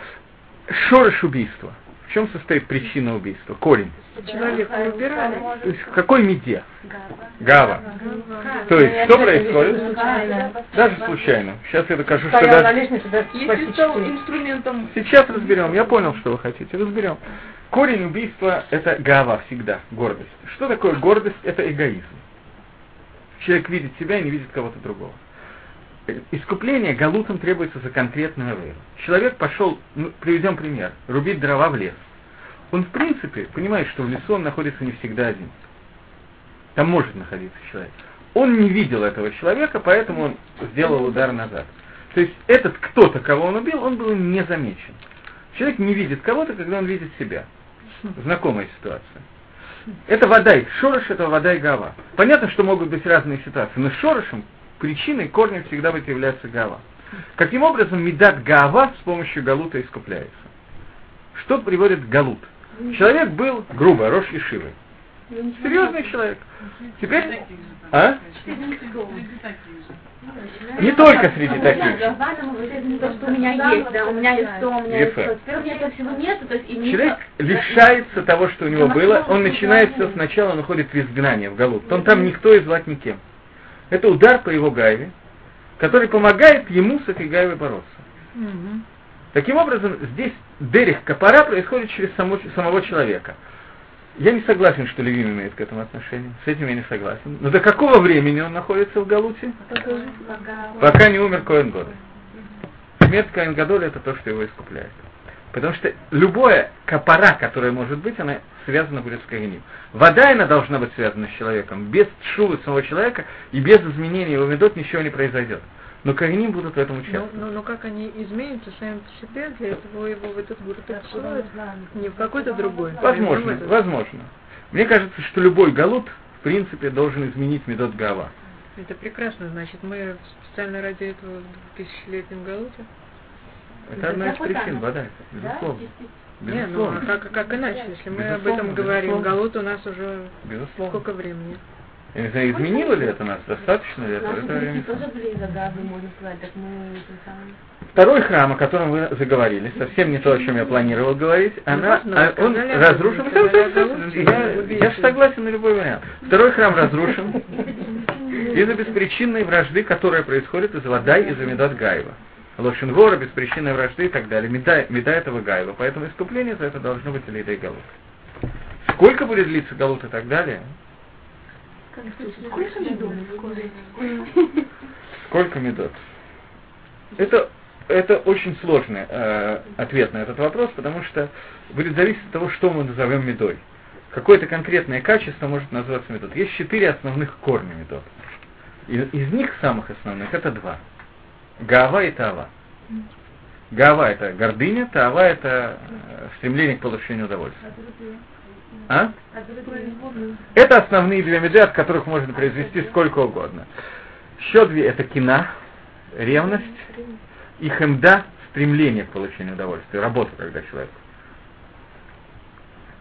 Шорыш убийства – в чем состоит причина убийства? Корень. Человек выбирали. То есть в какой меде? Гава. То есть что происходит? Даже случайно. Сейчас я докажу, что даже... Если стал инструментом... Сейчас разберем. Я понял, что вы хотите. Разберем. Корень убийства – это гава всегда, гордость. Что такое гордость? Это эгоизм. Человек видит себя и не видит кого-то другого. Искупление галутом требуется за конкретную веру. Человек пошел, ну, приведем пример, рубить дрова в лес. Он, в принципе, понимает, что в лесу он находится не всегда один. Там может находиться человек. Он не видел этого человека, поэтому он сделал удар назад. То есть этот кто-то, кого он убил, он был не замечен. Человек не видит кого-то, когда он видит себя. Знакомая ситуация. Это вода, шорош это вода и гава. Понятно, что могут быть разные ситуации, но шорошем причиной, корнем всегда будет являться гава. Каким образом медат гава с помощью галута искупляется? Что приводит галут? Человек был грубо, рожь и шивой. Серьезный человек. Теперь... А? Не только среди таких. Человек лишается того, что у него было, он начинает все сначала, он уходит в изгнание, в голуб. Он там никто и звать никем. Это удар по его гайве, который помогает ему с этой гайвой бороться. Таким образом, здесь дерих капара происходит через само, самого человека. Я не согласен, что Левим имеет к этому отношение. С этим я не согласен. Но до какого времени он находится в Галуте? Пока не умер Коэн Годоль. Смерть Коэн Годоль это то, что его искупляет. Потому что любое капара, которое может быть, она связана будет с Коэним. Вода, она должна быть связана с человеком. Без шувы самого человека и без изменения его медот ничего не произойдет. Но Коэним будут в этом участвовать. Но, но, но как они изменятся сами по себе, для этого его в этот город отсылают, не в какой-то другой. Возможно, а возможно. Мне кажется, что любой галут, в принципе, должен изменить медот Гава. Это прекрасно, значит, мы специально ради этого в тысячелетнем галуте? Это одна из причин, вода, безусловно. Не, ну а как, как иначе, если мы об этом говорим, галут у нас уже безусловно. сколько времени? Я не знаю, изменило ли это нас, достаточно ли это? это Наши тоже были загадны, можно сказать, так мы Второй храм, о котором вы заговорили, совсем не то, о чем я планировал говорить, она, а, он разрушен. Я, я же согласен на любой вариант. Второй храм разрушен из-за беспричинной вражды, которая происходит из вода из-за Медат Гаева. Лошенгора, беспричинной вражды и так далее. Меда, меда этого Гаева. Поэтому искупление за это должно быть Лейдей Галут. Сколько будет длиться Галут и так далее, Сколько медот? Это, это очень сложный э, ответ на этот вопрос, потому что будет зависеть от того, что мы назовем медой. Какое-то конкретное качество может называться медот. Есть четыре основных корня медот. Из, из них самых основных это два. Гава и Тава. Гава это гордыня, Тава это э, стремление к получению удовольствия. А? Это основные две меды, от которых можно произвести сколько угодно. Еще две это кина, ревность, и хемда, стремление к получению удовольствия, работа, когда человек.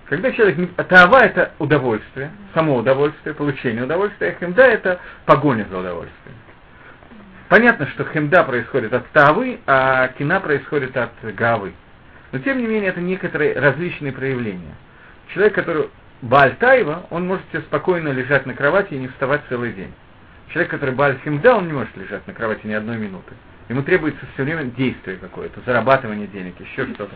Когда человек... Тава это удовольствие, само удовольствие, получение удовольствия, а хемда это погоня за удовольствием. Понятно, что хемда происходит от тавы, а кина происходит от гавы. Но тем не менее это некоторые различные проявления. Человек, который Баальтаева, он может себе спокойно лежать на кровати и не вставать целый день. Человек, который Бааль Химда, он не может лежать на кровати ни одной минуты. Ему требуется все время действие какое-то, зарабатывание денег, еще что-то.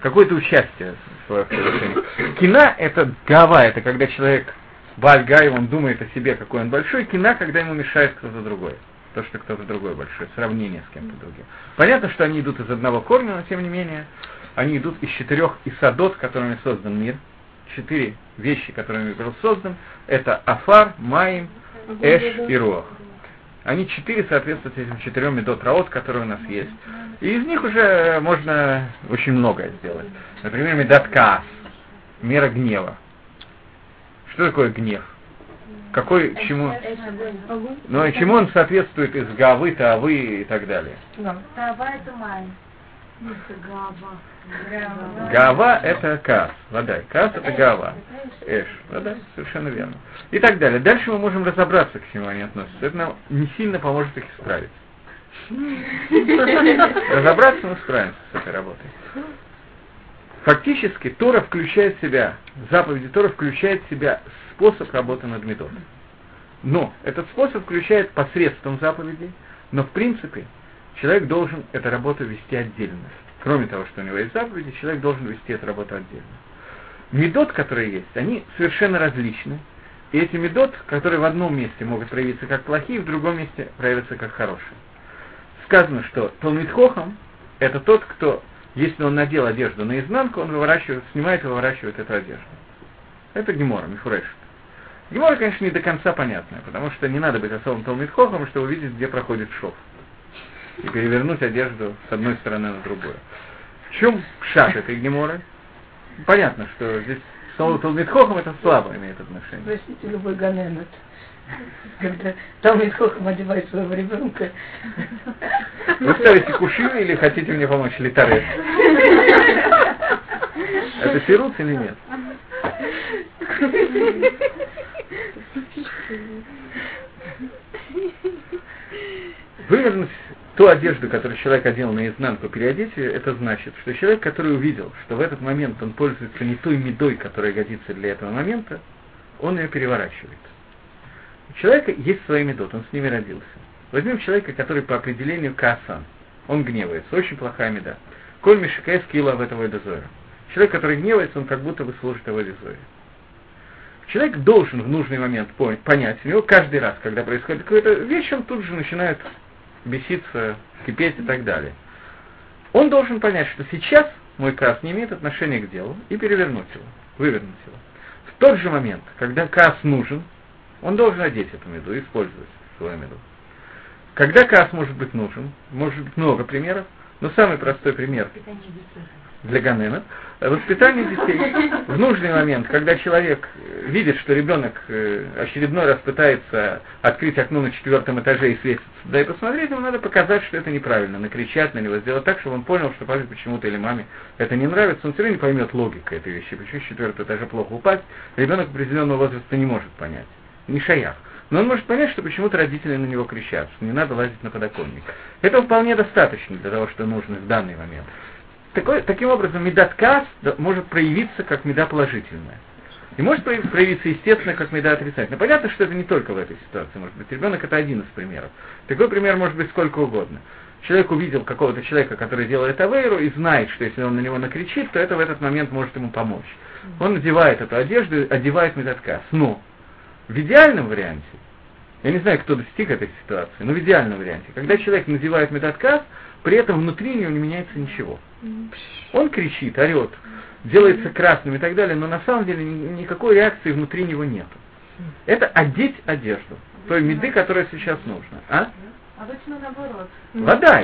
Какое-то участие в своих совершениях. Кина – это гава, это когда человек Бааль Гай, он думает о себе, какой он большой. Кина, когда ему мешает кто-то другой. То, что кто-то другой большой, сравнение с кем-то другим. Понятно, что они идут из одного корня, но тем не менее, они идут из четырех исадот, которыми создан мир – четыре вещи, которыми был создан, это Афар, Маим, Эш и Руах. Они четыре соответствуют этим четырем медот раот, которые у нас есть. И из них уже можно очень многое сделать. Например, медот мера гнева. Что такое гнев? Какой, к чему? Ну, и чему он соответствует из гавы, тавы и так далее? Тава это май. Гава это кас, вода. Кас это гава. Эш, вода, совершенно верно. И так далее. Дальше мы можем разобраться, к чему они относятся. Это нам не сильно поможет их исправить. Разобраться мы справимся с этой работой. Фактически Тора включает в себя, заповеди Тора включает в себя способ работы над методом. Но этот способ включает посредством заповедей, но в принципе человек должен эту работу вести отдельно. Кроме того, что у него есть заповеди, человек должен вести эту работу отдельно. Медот, которые есть, они совершенно различны. И эти медот, которые в одном месте могут проявиться как плохие, в другом месте проявятся как хорошие. сказано, что Талмитхохам – это тот, кто, если он надел одежду наизнанку, он выворачивает, снимает и выворачивает эту одежду. Это Гемора, Мифуреш. Гемора, конечно, не до конца понятная, потому что не надо быть особым Талмитхохом, чтобы увидеть, где проходит шов. И перевернуть одежду с одной стороны на другую. В чем шаг этой Геморы? Понятно, что здесь слово Талмитхохам это слабо имеет отношение. Простите, любой ганенет когда Талмит Хохам одевает своего ребенка. Вы ставите куши или хотите мне помочь литарет? Это сирут или нет? Вывернуть ту одежду, которую человек одел наизнанку, переодеть ее, это значит, что человек, который увидел, что в этот момент он пользуется не той медой, которая годится для этого момента, он ее переворачивает. У человека есть свои методы, он с ними родился. Возьмем человека, который по определению касан. Он гневается, очень плохая меда. Коль Мишикай скилла в этого дозора. Человек, который гневается, он как будто бы служит его дозоре. Человек должен в нужный момент понять, у него каждый раз, когда происходит какая-то вещь, он тут же начинает беситься, кипеть и так далее. Он должен понять, что сейчас мой кас не имеет отношения к делу, и перевернуть его, вывернуть его. В тот же момент, когда кас нужен, он должен одеть эту меду использовать свою меду. Когда кас может быть нужен, может быть много примеров, но самый простой пример для Ганена – воспитание детей в нужный момент, когда человек видит, что ребенок э, очередной раз пытается открыть окно на четвертом этаже и светится, да и посмотреть, ему надо показать, что это неправильно, накричать на него, сделать так, чтобы он понял, что папе почему-то или маме это не нравится, он все равно не поймет логику этой вещи, почему с четвертого этажа плохо упасть, ребенок определенного возраста не может понять не шаях. Но он может понять, что почему-то родители на него кричат, что не надо лазить на подоконник. Этого вполне достаточно для того, что нужно в данный момент. Такой, таким образом, медат кас может проявиться как меда положительная. И может проявиться, естественно, как меда отрицательная. Понятно, что это не только в этой ситуации может быть. Ребенок это один из примеров. Такой пример может быть сколько угодно. Человек увидел какого-то человека, который делает авейру, и знает, что если он на него накричит, то это в этот момент может ему помочь. Он надевает эту одежду, одевает медаткас. Но в идеальном варианте, я не знаю, кто достиг этой ситуации, но в идеальном варианте, когда человек надевает медотказ, при этом внутри него не меняется ничего. Он кричит, орет, делается красным и так далее, но на самом деле никакой реакции внутри него нет. Это одеть одежду, той меды, которая сейчас нужна. А? Обычно наоборот. Вода.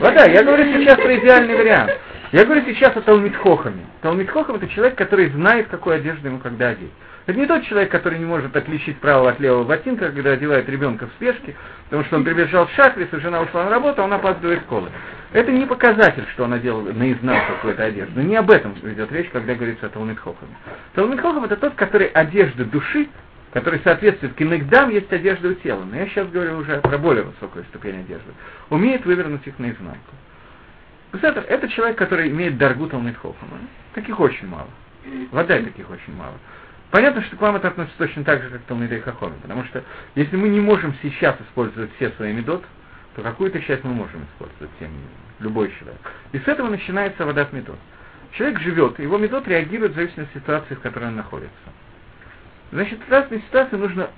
Вода. Я говорю сейчас про идеальный вариант. Я говорю сейчас о Талмитхохаме. Талмитхохам это человек, который знает, какую одежду ему когда одеть. Это не тот человек, который не может отличить правого от левого ботинка, когда одевает ребенка в спешке, потому что он прибежал в шахрис, и жена ушла на работу, а он опаздывает в школу. Это не показатель, что он одел наизнанку какую-то одежду. Не об этом идет речь, когда говорится о Талмитхохаме. Талмитхохам это тот, который одежда души, который соответствует кинегдам, есть одежда у тела. Но я сейчас говорю уже про более высокую ступень одежды. Умеет вывернуть их наизнанку. Это, это человек, который имеет даргу Талмитхохама. Таких очень мало. Вода таких очень мало. Понятно, что к вам это относится точно так же, как к Талмидей Хахоме, потому что если мы не можем сейчас использовать все свои медот, то какую-то часть мы можем использовать, тем любой человек. И с этого начинается вода медот. Человек живет, его медот реагирует в зависимости от ситуации, в которой он находится. Значит, в разные ситуации нужно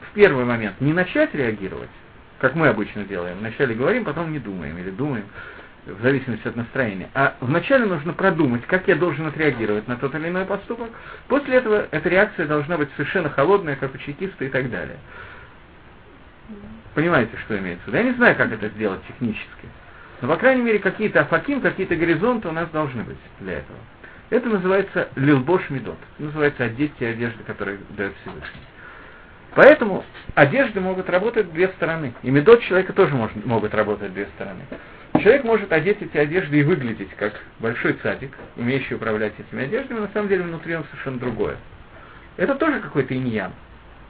в первый момент не начать реагировать, как мы обычно делаем. Вначале говорим, потом не думаем или думаем в зависимости от настроения. А вначале нужно продумать, как я должен отреагировать на тот или иной поступок. После этого эта реакция должна быть совершенно холодная, как у чекиста и так далее. Понимаете, что имеется? Да я не знаю, как это сделать технически. Но, по крайней мере, какие-то афаким, какие-то горизонты у нас должны быть для этого. Это называется лилбош медот. Называется одеть те одежды, которые дает Всевышний. Поэтому одежды могут работать две стороны. И медот человека тоже может, могут работать две стороны. Человек может одеть эти одежды и выглядеть как большой цадик, умеющий управлять этими одеждами, но на самом деле внутри он совершенно другое. Это тоже какой-то иньян.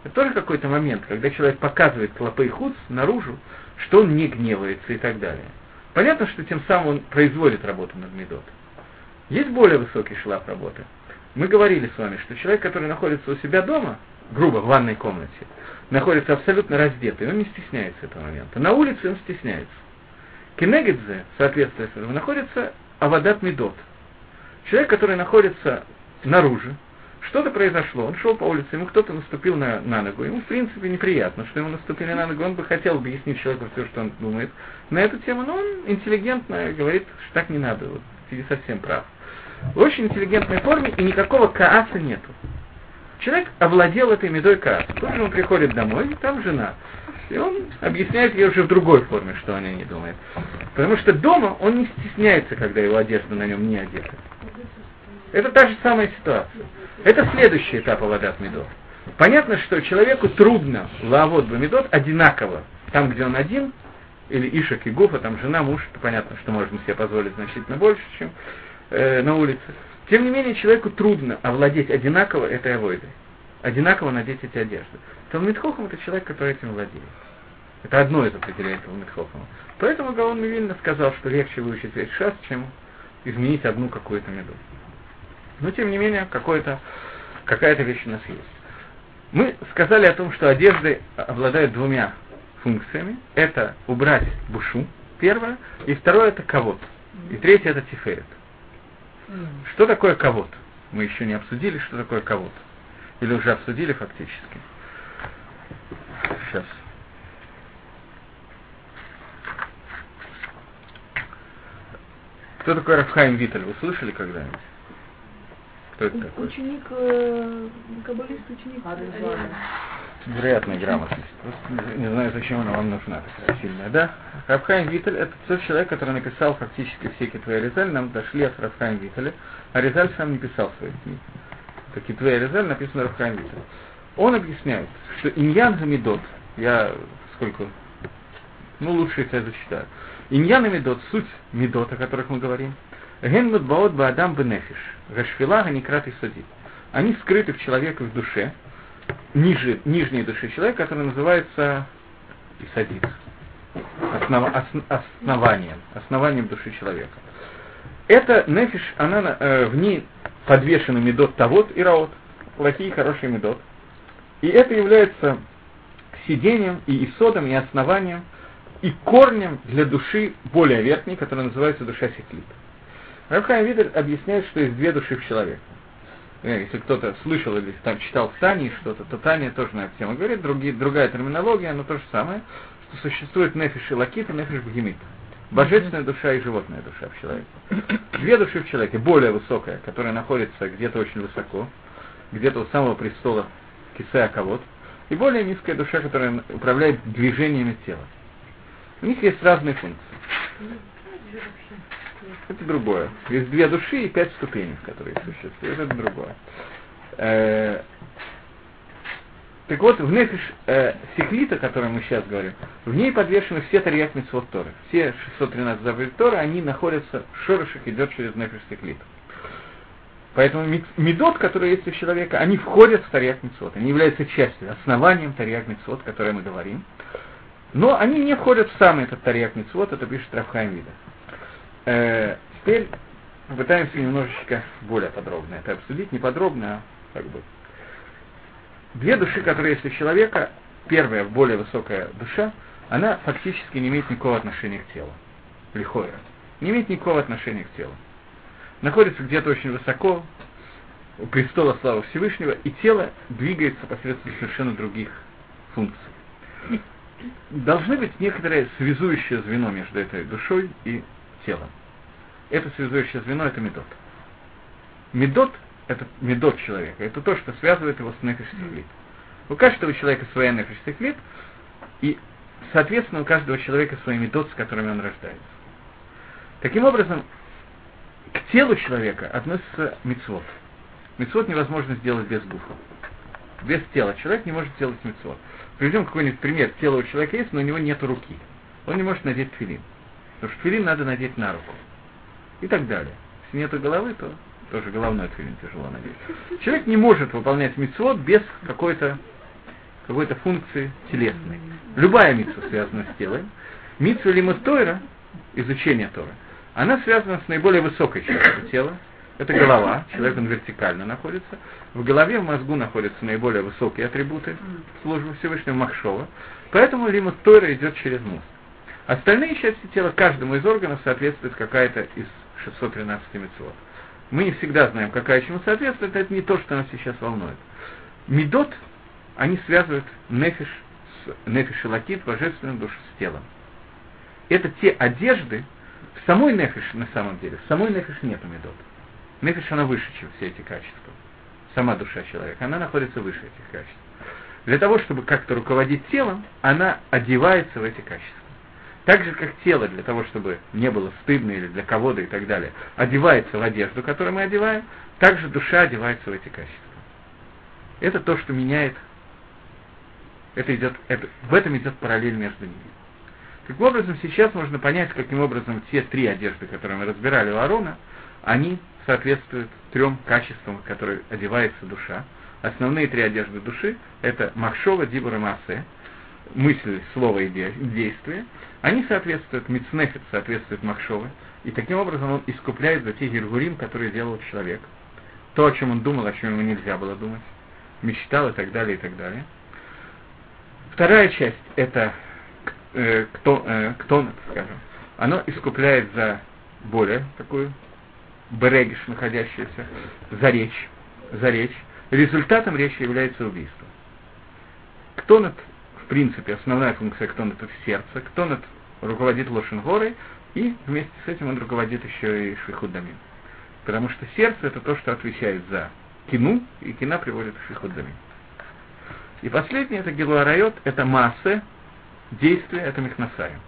Это тоже какой-то момент, когда человек показывает клопы и худ наружу, что он не гневается и так далее. Понятно, что тем самым он производит работу над медот. Есть более высокий шлаф работы. Мы говорили с вами, что человек, который находится у себя дома, грубо, в ванной комнате, находится абсолютно раздетый, он не стесняется этого момента. На улице он стесняется. Кенегидзе, соответственно находится Авадат Медот. Человек, который находится наружу, Что-то произошло, он шел по улице, ему кто-то наступил на, на ногу. Ему, в принципе, неприятно, что ему наступили на ногу. Он бы хотел объяснить человеку все, что он думает на эту тему, но он интеллигентно говорит, что так не надо, вот, ты совсем прав. В очень интеллигентной форме и никакого кааса нету. Человек овладел этой медой каас. Тут же он приходит домой, там жена. И он объясняет ей уже в другой форме, что она не думает. Потому что дома он не стесняется, когда его одежда на нем не одета. Это та же самая ситуация. Это следующий этап Авадат Медот. Понятно, что человеку трудно лавод Бамидот одинаково. Там, где он один, или Ишек и Гуфа, там жена, муж, то понятно, что можно себе позволить значительно больше, чем э, на улице. Тем не менее, человеку трудно овладеть одинаково этой авойдой. Одинаково надеть эти одежды. Талмитхохам это человек, который этим владеет. Это одно из определений Талмитхохама. Поэтому Гаон Мивильна сказал, что легче выучить весь шас, чем изменить одну какую-то меду. Но, тем не менее, какая-то вещь у нас есть. Мы сказали о том, что одежды обладают двумя функциями. Это убрать бушу, первое, и второе это ковод. И третье это тиферет. Что такое ковод? Мы еще не обсудили, что такое ковод. Или уже обсудили фактически. Сейчас. Кто такой Рафхайм Виталь? Вы слышали когда-нибудь? Кто это такой? Ученик, э, каббалист, ученик. Вероятная грамотность. Просто не знаю, зачем она вам нужна такая сильная, да? Рафхайм Виталь это тот человек, который написал фактически все китвы Аризаль, нам дошли от Рафхайм Виталя. Аризаль сам не писал своих книг. Так китвы Аризаль написано Рафхайм Виталь. Он объясняет, что иньян гамидот, я сколько, ну лучше я зачитаю. Иньян и суть медот, о которых мы говорим, ген мудбаот баадам бенефиш, гашфила ганикрат и садит. Они скрыты в человеке в душе, ниже, нижней души человека, который называется исадит, основ, основ, основанием, основанием души человека. Это נפש, она, э, в ней подвешены מידות טובות и רעות, плохие и хорошие מידות. И это является сидением и יסוד ом, и основанием, и корнем для души более верхней, которая называется душа שכלית. Рав Хаим Виталь объясняет, что есть две души в человеке. Если кто-то слышал или там читал в Тании что-то, то Таня тоже на эту тему говорит, другие, другая терминология, но то же самое, что существует נפש אלוקית и נפש בהמית. Божественная душа и животная душа в человеке. Две души в человеке, более высокая, которая находится где-то очень высоко, где-то у самого престола кисея кого и более низкая душа, которая управляет движениями тела. У них есть разные функции. Это другое. Есть две души и пять ступеней, которые существуют. Это другое. Э, так вот, в нефиш э, сихлита, о которой мы сейчас говорим, в ней подвешены все тарьят митцвот Торы. Все 613 заповедей Торы, они находятся, в шорошах идет через нефиш сихлита. Поэтому медот, которые есть у человека, они входят в тарьяк митцвот. Они являются частью, основанием тарьяк митцвот, о которой мы говорим. Но они не входят в самый этот тарьяк митцвот, это пишет Рафхайм Вида. Э, теперь попытаемся немножечко более подробно это обсудить. Не подробно, а как бы. Две души, которые есть у человека, первая, более высокая душа, она фактически не имеет никакого отношения к телу. Лихойра. Не имеет никакого отношения к телу. Находится где-то очень высоко, у престола славы Всевышнего, и тело двигается посредством совершенно других функций. Должны быть некоторое связующее звено между этой душой и телом. Это связующее звено – это медот. Медот – это медот человека. Это то, что связывает его с нефиш У каждого человека своя нефиш и, соответственно, у каждого человека свои медот, с которыми он рождается. Таким образом, к телу человека относится мицвод. Мицвод невозможно сделать без гуфа. Без тела человек не может сделать мицвод. Приведем какой-нибудь пример. Тело у человека есть, но у него нет руки. Он не может надеть филин. Потому что филин надо надеть на руку. И так далее. Если нет головы, то тоже головной филин тяжело надеть. Человек не может выполнять мицвод без какой-то какой-то функции телесной. Любая митсва связана с телом. Митсва лима Тойра, изучение Тора, она связана с наиболее высокой частью тела. Это голова, человек он вертикально находится. В голове, в мозгу находятся наиболее высокие атрибуты службы Всевышнего מחשבה. Поэтому לימוד תורה идет через мозг. Остальные части тела, каждому из органов соответствует какая-то из 613 מצוות. мы не всегда знаем, какая чему соответствует, это не то, что нас сейчас волнует. מידות, они связывают נפש, נפש אלוקית, божественную душу с телом. Это те одежды, в самой נפש на самом деле, в самой נפש нету מידות. נפש, она выше, чем все эти качества. Сама душа человека, она находится выше этих качеств. Для того, чтобы как-то руководить телом, она одевается в эти качества. Так же, как тело, для того, чтобы не было стыдно или для кого-то и так далее, одевается в одежду, которую мы одеваем, так же душа одевается в эти качества. Это то, что меняет, это идет, это, в этом идет параллель между ними. Таким образом, сейчас можно понять, каким образом те три одежды, которые мы разбирали у Арона, они соответствуют трем качествам, в которые одевается душа. Основные три одежды души – это махшова, дибур и массе, мысль, слово и действие. Они соответствуют, мицнефит соответствует махшове, и таким образом он искупляет за те гиргурим, которые делал человек. То, о чем он думал, о чем ему нельзя было думать, мечтал и так далее, и так далее. Вторая часть – это э, кто, э, кто, скажем, оно искупляет за более такую берегиш, находящуюся, за речь, за речь. Результатом речи является убийство. Ктонет, в принципе, основная функция ктонет это сердце, ктонет руководит Лошенгорой, и вместе с этим он руководит еще и Швихудамин. Потому что сердце это то, что отвечает за кину, и кина приводит к Швихудамин. И последнее это Гелуарайот, это масса, действие, это Мехнасаем.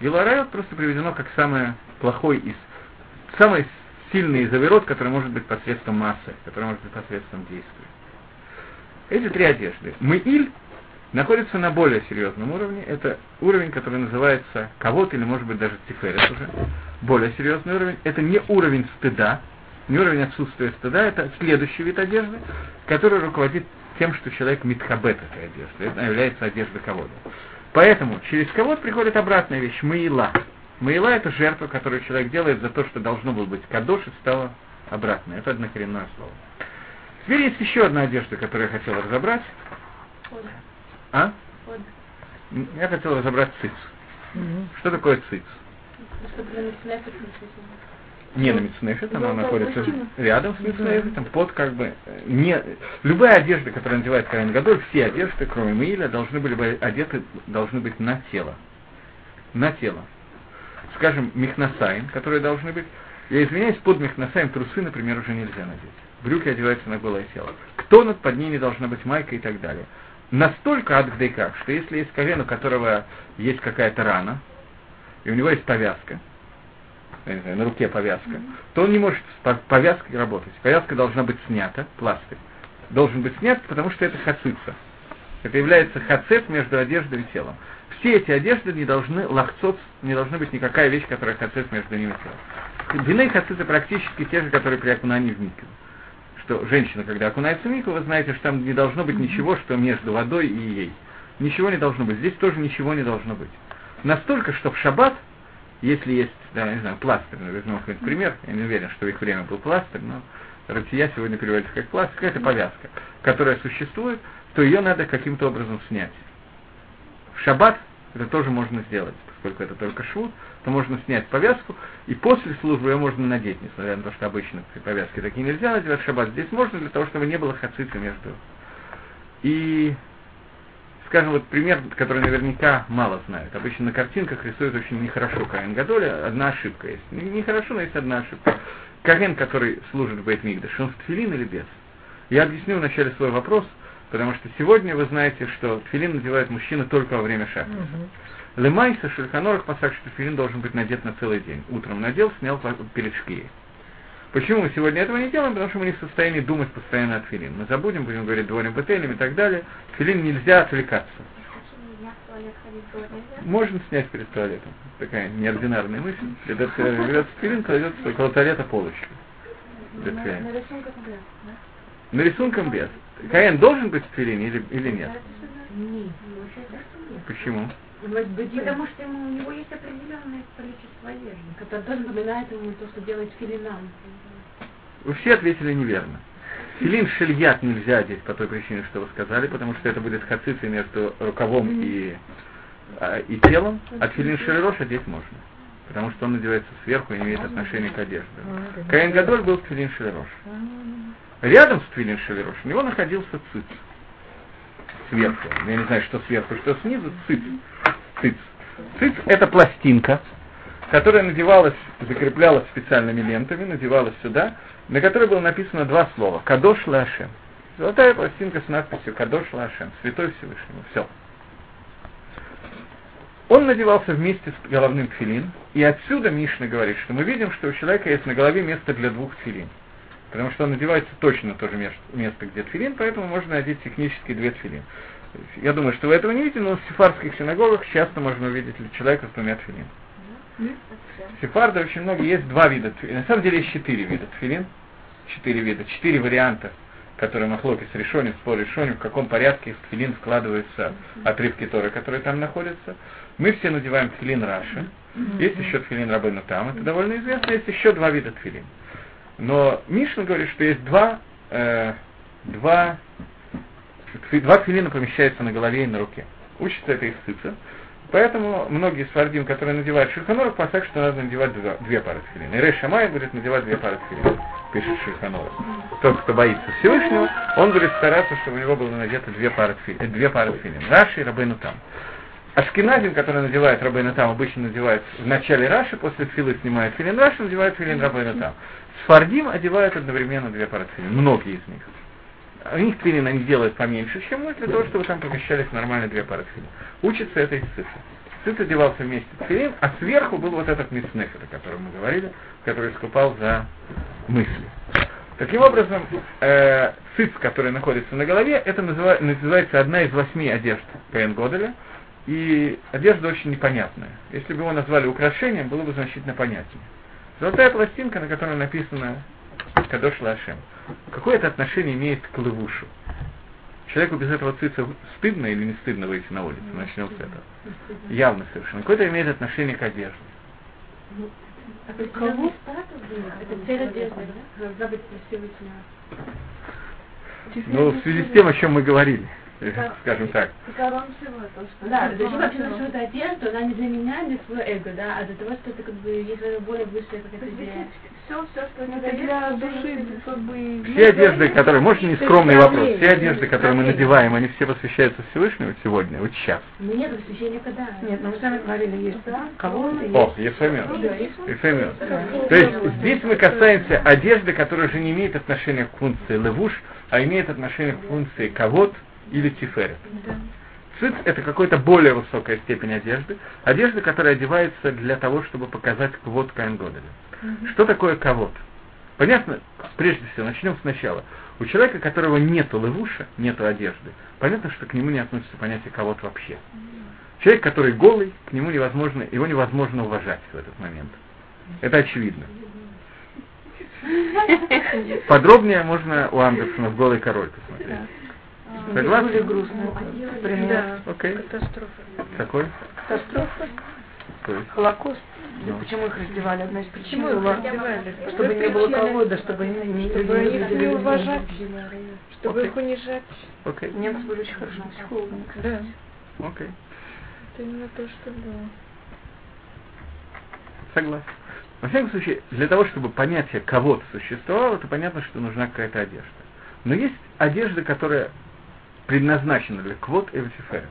Гелуарайот просто приведено как самое плохой из, самое сильный заверот, который может быть посредством массы, который может быть посредством действия. Эти три одежды. Мыиль находится на более серьезном уровне. Это уровень, который называется кого или может быть даже тиферет уже. Более серьезный уровень. Это не уровень стыда, не уровень отсутствия стыда, это следующий вид одежды, который руководит тем, что человек митхабет этой одежды. Это является одежда кого-то. Поэтому через кого приходит обратная вещь, мыила. Маила это жертва, которую человек делает за то, что должно было быть кадош, и стало обратно. Это однокоренное слово. Теперь есть еще одна одежда, которую я хотел разобрать. Хода. А? Я хотел разобрать циц. Что такое циц? Чтобы. Не на Митснефе, она Ну, находится рядом с Митснефетом, под как бы... э, Не, любая одежда, которую надевает Карен Гадоль, все одежды, кроме Маиля, должны были быть одеты, должны быть на тело. На тело. Скажем, мехнасаем, которые должны быть... Я извиняюсь, под мехнасаем трусы, например, уже нельзя надеть. Брюки одеваются на голое тело. Кто над под ними должна быть майка и так далее. Настолько адгдейках, что если есть ковен, у которого есть какая-то рана, и у него есть повязка, я не знаю, на руке повязка, то он не может с по- повязкой работать. Повязка должна быть снята, пластырь. Должен быть снят, потому что это хацица. Это является хацет между одеждой и телом. Все эти одежды не должны, лахцот, не должны быть никакая вещь, которая хацет между ними и телом. Длины хациты практически те же, которые при окунании в микву. Что женщина, когда окунается в микву, вы знаете, что там не должно быть ничего, что между водой и ей. Ничего не должно быть. Здесь тоже ничего не должно быть. Настолько, что в шаббат если есть, да, не знаю, пластырь, возьмем какой-нибудь пример, я не уверен, что в их время был пластырь, но ротия сегодня переводится как пластырь, какая-то повязка, которая существует, то ее надо каким-то образом снять. В шаббат это тоже можно сделать, поскольку это только швуд, то можно снять повязку, и после службы ее можно надеть, несмотря на то, что обычно повязки такие нельзя надевать в шаббат. Здесь можно для того, чтобы не было хацицы между. И скажем, вот пример, который наверняка мало знают. Обычно на картинках рисуют очень нехорошо Каин Гадоля, одна ошибка есть. Не- Нехорошо, но есть одна ошибка. Каин, который служит в Бейтмигдаш, он в тфилин или без? Я объясню вначале свой вопрос, потому что сегодня вы знаете, что тфилин надевают мужчины только во время шахта. Лемайса, Шульханорах, пасак, что тфилин должен быть надет на целый день. Утром надел, снял перед шкией. Почему мы сегодня этого не делаем? Потому что мы не в состоянии думать постоянно о тфилин. Мы забудем, будем говорить дворим бетелем и так далее. Тфилин нельзя отвлекаться. Можно снять перед туалетом. Такая неординарная мысль. Когда ты берет тфилин, кладет около туалета полочку. Для На, на рисунках да. да? Но рисунком без. Каин должен быть в или, или? Нет. Почему? Потому что ему, у него есть определенное количество одежды, которое тоже напоминает ему то, что делает филинам. Вы все ответили неверно. Филин шельят нельзя одеть по той причине, что вы сказали, потому что это будет хацицей между рукавом и, а, и телом, а филин шелерош одеть можно. потому что он надевается сверху и не имеет отношения к одежде. Каин Гадоль был Твилин Шелерош. Рядом с Твилин Шелерош у него находился циц. Сверху. Я не знаю, что сверху, что снизу. Циц. Циц. Циц – это пластинка, которая надевалась, закреплялась специальными лентами, надевалась сюда, на которой было написано два слова – Кадош Лашем. Золотая пластинка с надписью Кадош Лашем, Святой Всевышнему. Все. Он надевался вместе с головным тфилин, и отсюда Мишна говорит, что мы видим, что у человека есть на голове место для двух тфилин. Потому что он надевается точно то же место, где тфилин, поэтому можно надеть технически две тфилин. Я думаю, что вы этого не видите, но в сефардских синагогах часто можно увидеть человека с двумя тфилин. В сефарде очень много, есть два вида тфилин. На самом деле есть четыре вида тфилин. Четыре вида, четыре варианта которые Махлоки с решением, спор решением, в каком порядке в тфилин складываются отрывки Торы, которые там находятся. Мы все надеваем тфилин Раши. Есть еще тфилин Рабыну там, это довольно известно. Есть еще два вида тфилин. Но Мишна говорит, что есть два, э, два, два тфилина помещаются на голове и на руке. Учится это из цыца. Поэтому многие свардим, которые надевают шульханоров, посак, что надо надевать два, две пары тфилин. И Рей Шамай будет надевать две пары тфилин, пишет шульханоров. Тот, кто боится Всевышнего, он будет стараться, чтобы у него было надето две пары тфилин. Две пары тфилин. Раши и Рабейну там. Ашкеназим, который надевает Рабейна там, обычно надевает в начале Раши, после филы снимает филин Раши, надевает филин Рабейна там. Сфардим одевают одновременно две пары тфилин, многие из них. У них тфилин они делают поменьше, чем мы, для того, чтобы там помещались нормально две пары тфилин. Учится это из цифры. Цит одевался вместе с тфилин, а сверху был вот этот мицнефер, о котором мы говорили, который искупал за мысли. Таким образом, э, цит, который находится на голове, это называется, называется одна из восьми одежд Каэн Годеля, и одежда очень непонятная. Если бы его назвали украшением, было бы значительно понятнее. Золотая пластинка, на которой написано Кадош Лашем. Какое это отношение имеет к лывушу? Человеку без этого цица стыдно или не стыдно выйти на улицу? Начнем с этого. Явно совершенно. Какое-то имеет отношение к одежде. Это кого? Это цель одежды, да? Должна быть Ну, в связи с тем, о чем мы говорили скажем так. Да, то есть вообще что это одежда, она не для меня, не свое эго, да, а для того, что это как бы есть более высшая какая-то идея. Все, все, что это для души, как бы... Все одежды, которые, может, не скромный вопрос, все одежды, которые мы надеваем, они все посвящаются Всевышнему сегодня, вот сейчас. Ну нет посвящения когда? Нет, ну мы сами говорили, есть есть... О, Ефемен. Ефемен. То есть здесь мы касаемся одежды, которая уже не имеет отношения к функции левуш, а имеет отношение к функции кого-то, или тиферет. Да. Циц – это какая-то более высокая степень одежды, одежда, которая одевается для того, чтобы показать квот Каингоделя. Угу. Что такое кавод? Понятно, прежде всего, начнем сначала. У человека, которого нету левуша, нету одежды, понятно, что к нему не относится понятие кавод вообще. Человек, который голый, к нему невозможно, его невозможно уважать в этот момент. Это очевидно. Подробнее можно у Андерсона в «Голый король» посмотреть. Согласны? Более грустно. Да. Окей. Катастрофа. Какой? Катастрофа. Холокост. Ну. Почему их раздевали? Одна из причин Почему была, раздевали? чтобы не было колода, чтобы не, не, Чтобы не их не уважать, чтобы Окей. их унижать. Окей. Немцы были очень хорошими психологами. Да. Окей. Это именно то, что было. Согласен. Во всяком случае, для того, чтобы понятие кого-то существовало, то понятно, что нужна какая-то одежда. Но есть одежда, которая предназначена для квот и ватиферет.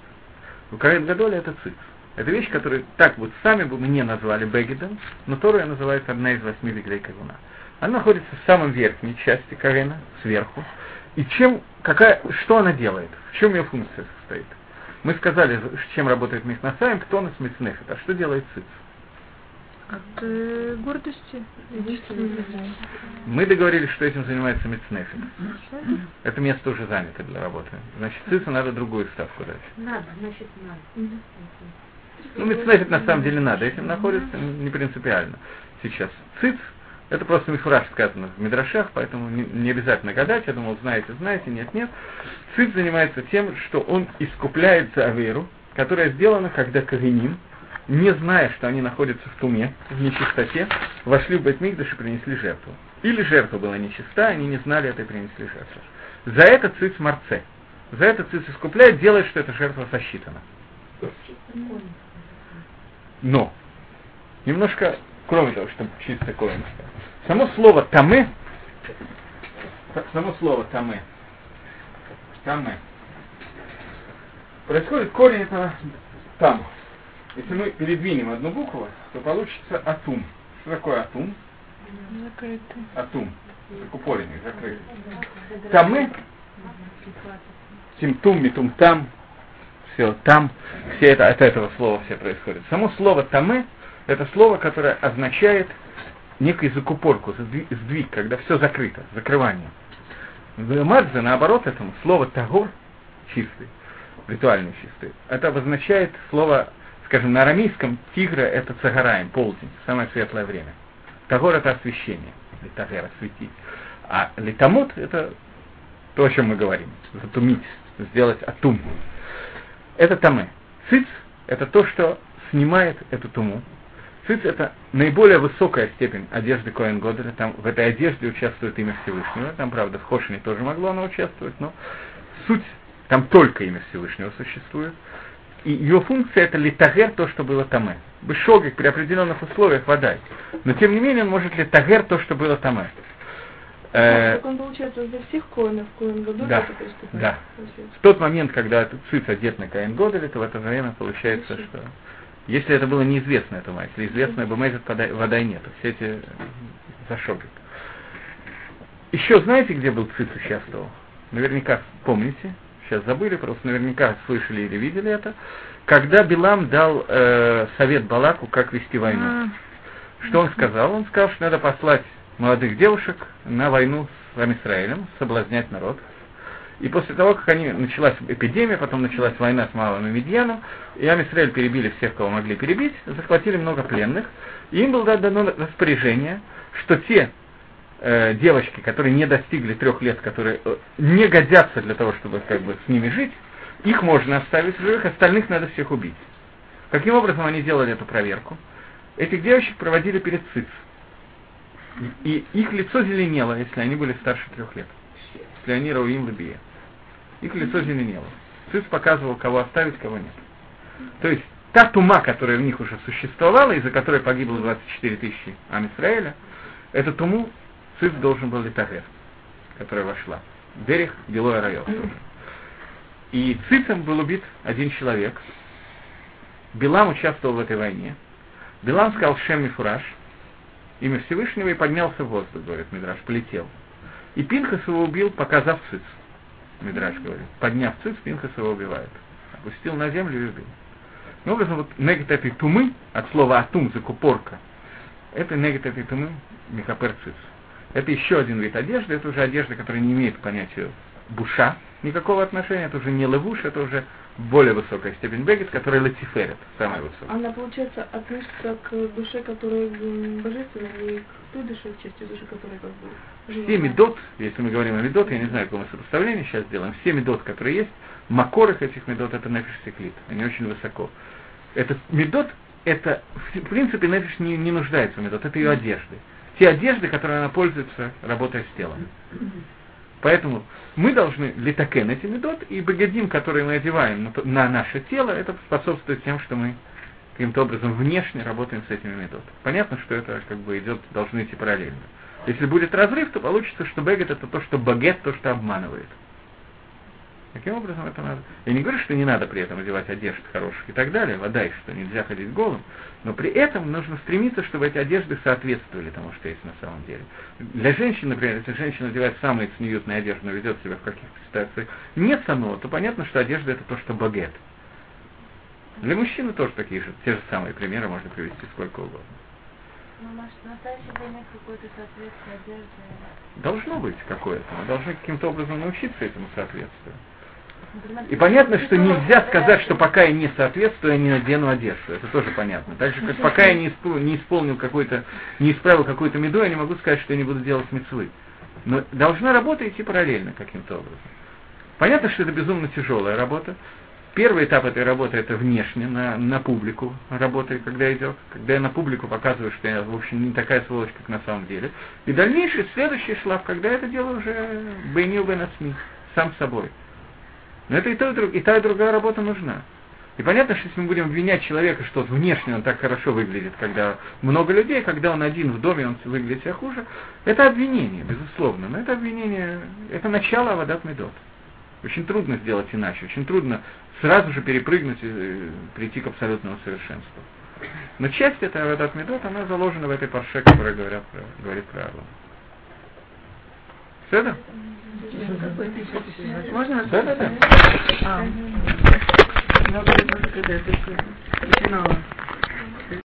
У Карет Гадоля это циц. Это вещь, которую так вот сами бы мы не назвали Бегидом, но Торая называется одна из восьми веглей Кавуна. Она находится в самом верхней части Карена, сверху. И чем, какая, что она делает? В чем ее функция состоит? Мы сказали, чем работает Михнасаем, кто нас Мицнефет, а что делает циц? От э, гордости. Мы договорились, что этим занимается Мицнефет. Это место уже занято для работы. Значит, цицу надо другую ставку дать. Надо, значит надо. Ну, Мицнефет на самом деле надо, этим находится не принципиально. Сейчас циц, это просто мифраж сказано в Мидрашах, поэтому не, не обязательно гадать, я думал, знаете, знаете, нет, нет. Циц занимается тем, что он искупляет за Аверу, которая сделана, когда Кагиним, не зная, что они находятся в туме, в нечистоте, вошли в Бетмикдаш и принесли жертву. Или жертва была нечиста, они не знали это и принесли жертву. За это циц марце. За это циц искупляет, делает, что эта жертва сосчитана. Но немножко, кроме того, что чисто коинское. Само слово тамы, само слово тамы, тамы, происходит корень этого там. Если мы передвинем одну букву, то получится атум. Что такое атум? Закрытый. Атум. Закупоренный, закрытый. Тамы, тимтум, митум там, все там, все это от этого слова все происходит. Само слово тамы это слово, которое означает некую закупорку, сдвиг, когда все закрыто, закрывание. В Мадзе, наоборот этому, слово тагор, чистый, ритуальный чистый, это обозначает слово, скажем, на арамейском тигра это цагараем, полдень, самое светлое время. Тагор это освещение, литагер, осветить. А литамут это то, о чем мы говорим, затумить, сделать атум. Это тамы. Циц – это то, что снимает эту туму. Циц – это наиболее высокая степень одежды Коэн Годера. Там в этой одежде участвует имя Всевышнего. Там, правда, в Хошине тоже могло оно участвовать, но суть, там только имя Всевышнего существует. И ее функция это литагер, то, что было тамэ. Бешогик при определенных условиях вода. Но тем не менее он может литагер то, что было тамэ. Э, так он, получается, для всех коинов, коин Гадоль да, Да. В тот момент, когда циц одет на Каин Годель, то в это время получается, что... Если это было неизвестно, это мать, если известно, бы может вода и нет. Все эти зашогик. Еще знаете, где был циц участвовал? Наверняка помните, сейчас забыли, просто наверняка слышали или видели это. Когда Билам дал э, совет Балаку, как вести войну. А. Что он сказал? Он сказал, что надо послать молодых девушек на войну с Амисраилем, соблазнять народ. И после того, как они, началась эпидемия, потом началась война с Малым и Медьяном, и Амисраиль перебили всех, кого могли перебить, захватили много пленных, и им было дано распоряжение, что те э, девочки, которые не достигли трех лет, которые э, не годятся для того, чтобы как бы с ними жить, их можно оставить в живых, остальных надо всех убить. Каким образом они делали эту проверку? Этих девочек проводили перед ЦИЦ. И их лицо зеленело, если они были старше трех лет. Если они Рауим Лабия. Их лицо зеленело. Цис показывал, кого оставить, кого нет. То есть та тума, которая в них уже существовала, из-за которой погибло 24 тысячи Амисраэля, эту туму Цис должен был литагер, которая вошла. Берег Белой Райов. И Цицем был убит один человек. Билам участвовал в этой войне. Билам сказал Шем Мифураж – имя Всевышнего и поднялся в воздух, говорит Мидраш, полетел. И Пинхас его убил, показав циц. Мидраш говорит. Подняв циц, Пинхас его убивает. Опустил на землю и убил. Ну, образом, вот этой тумы, от слова атум, закупорка, это этой тумы, микапер циц. Это еще один вид одежды, это уже одежда, которая не имеет понятия буша никакого отношения, это уже не левуш, это уже более высокая степень бегет, которая латиферет, самая высокая. Она, получается, относится к душе, которая божественная, и к той душе, части души, которая как бы жива. Все медот, если мы говорим о медот, я не знаю, какое мы сопоставление сейчас сделаем, все медот, которые есть, макорых этих медот, это нефиш секлит, они очень высоко. Это медот, это, в принципе, нефиш не, не нуждается в медот, это ее одежды. Те одежды, которые она пользуется, работая с телом. Поэтому мы должны литакен эти медот, и богадим, которые мы одеваем на, на наше тело, это способствует тем, что мы каким-то образом внешне работаем с этими медот. Понятно, что это как бы идет, должны идти параллельно. Если будет разрыв, то получится, что бегет это то, что багет, то, что обманывает. Каким образом это надо? Я не говорю, что не надо при этом одевать одежды хороших и так далее, вода что нельзя ходить голым, но при этом нужно стремиться, чтобы эти одежды соответствовали тому, что есть на самом деле. Для женщин, например, если женщина одевает самые цниютные одежды, но ведет себя в каких-то ситуациях нет самого, то понятно, что одежда это то, что багет. Для мужчины тоже такие же, те же самые примеры можно привести сколько угодно. Должно быть какое-то. Мы должны каким-то образом научиться этому соответствию. И понятно, что нельзя сказать, что пока я не соответствую, я не надену одежду. Это тоже понятно. Так же, как пока я не, исполнил, не исполнил какой-то, не исправил какую-то меду, я не могу сказать, что я не буду делать мецвы. Но должна работа идти параллельно каким-то образом. Понятно, что это безумно тяжелая работа. Первый этап этой работы это внешне, на, на публику работы, когда идет. Когда я на публику показываю, что я, в общем, не такая сволочь, как на самом деле. И дальнейший, следующий шлаг, когда это делаю уже бейнил бен сам собой. Но это и, то, и, та, и другая работа нужна. И понятно, что если мы будем обвинять человека, что внешне он так хорошо выглядит, когда много людей, когда он один в доме, он выглядит себя хуже, это обвинение, безусловно. Но это обвинение, это начало Авадат Медот. Очень трудно сделать иначе, очень трудно сразу же перепрыгнуть и э, прийти к абсолютному совершенству. Но часть этой Авадат Медот, она заложена в этой парше, которая говорят, говорит про Арлам. Все это? Можно? Да, да, да. А. Я когда это начинала.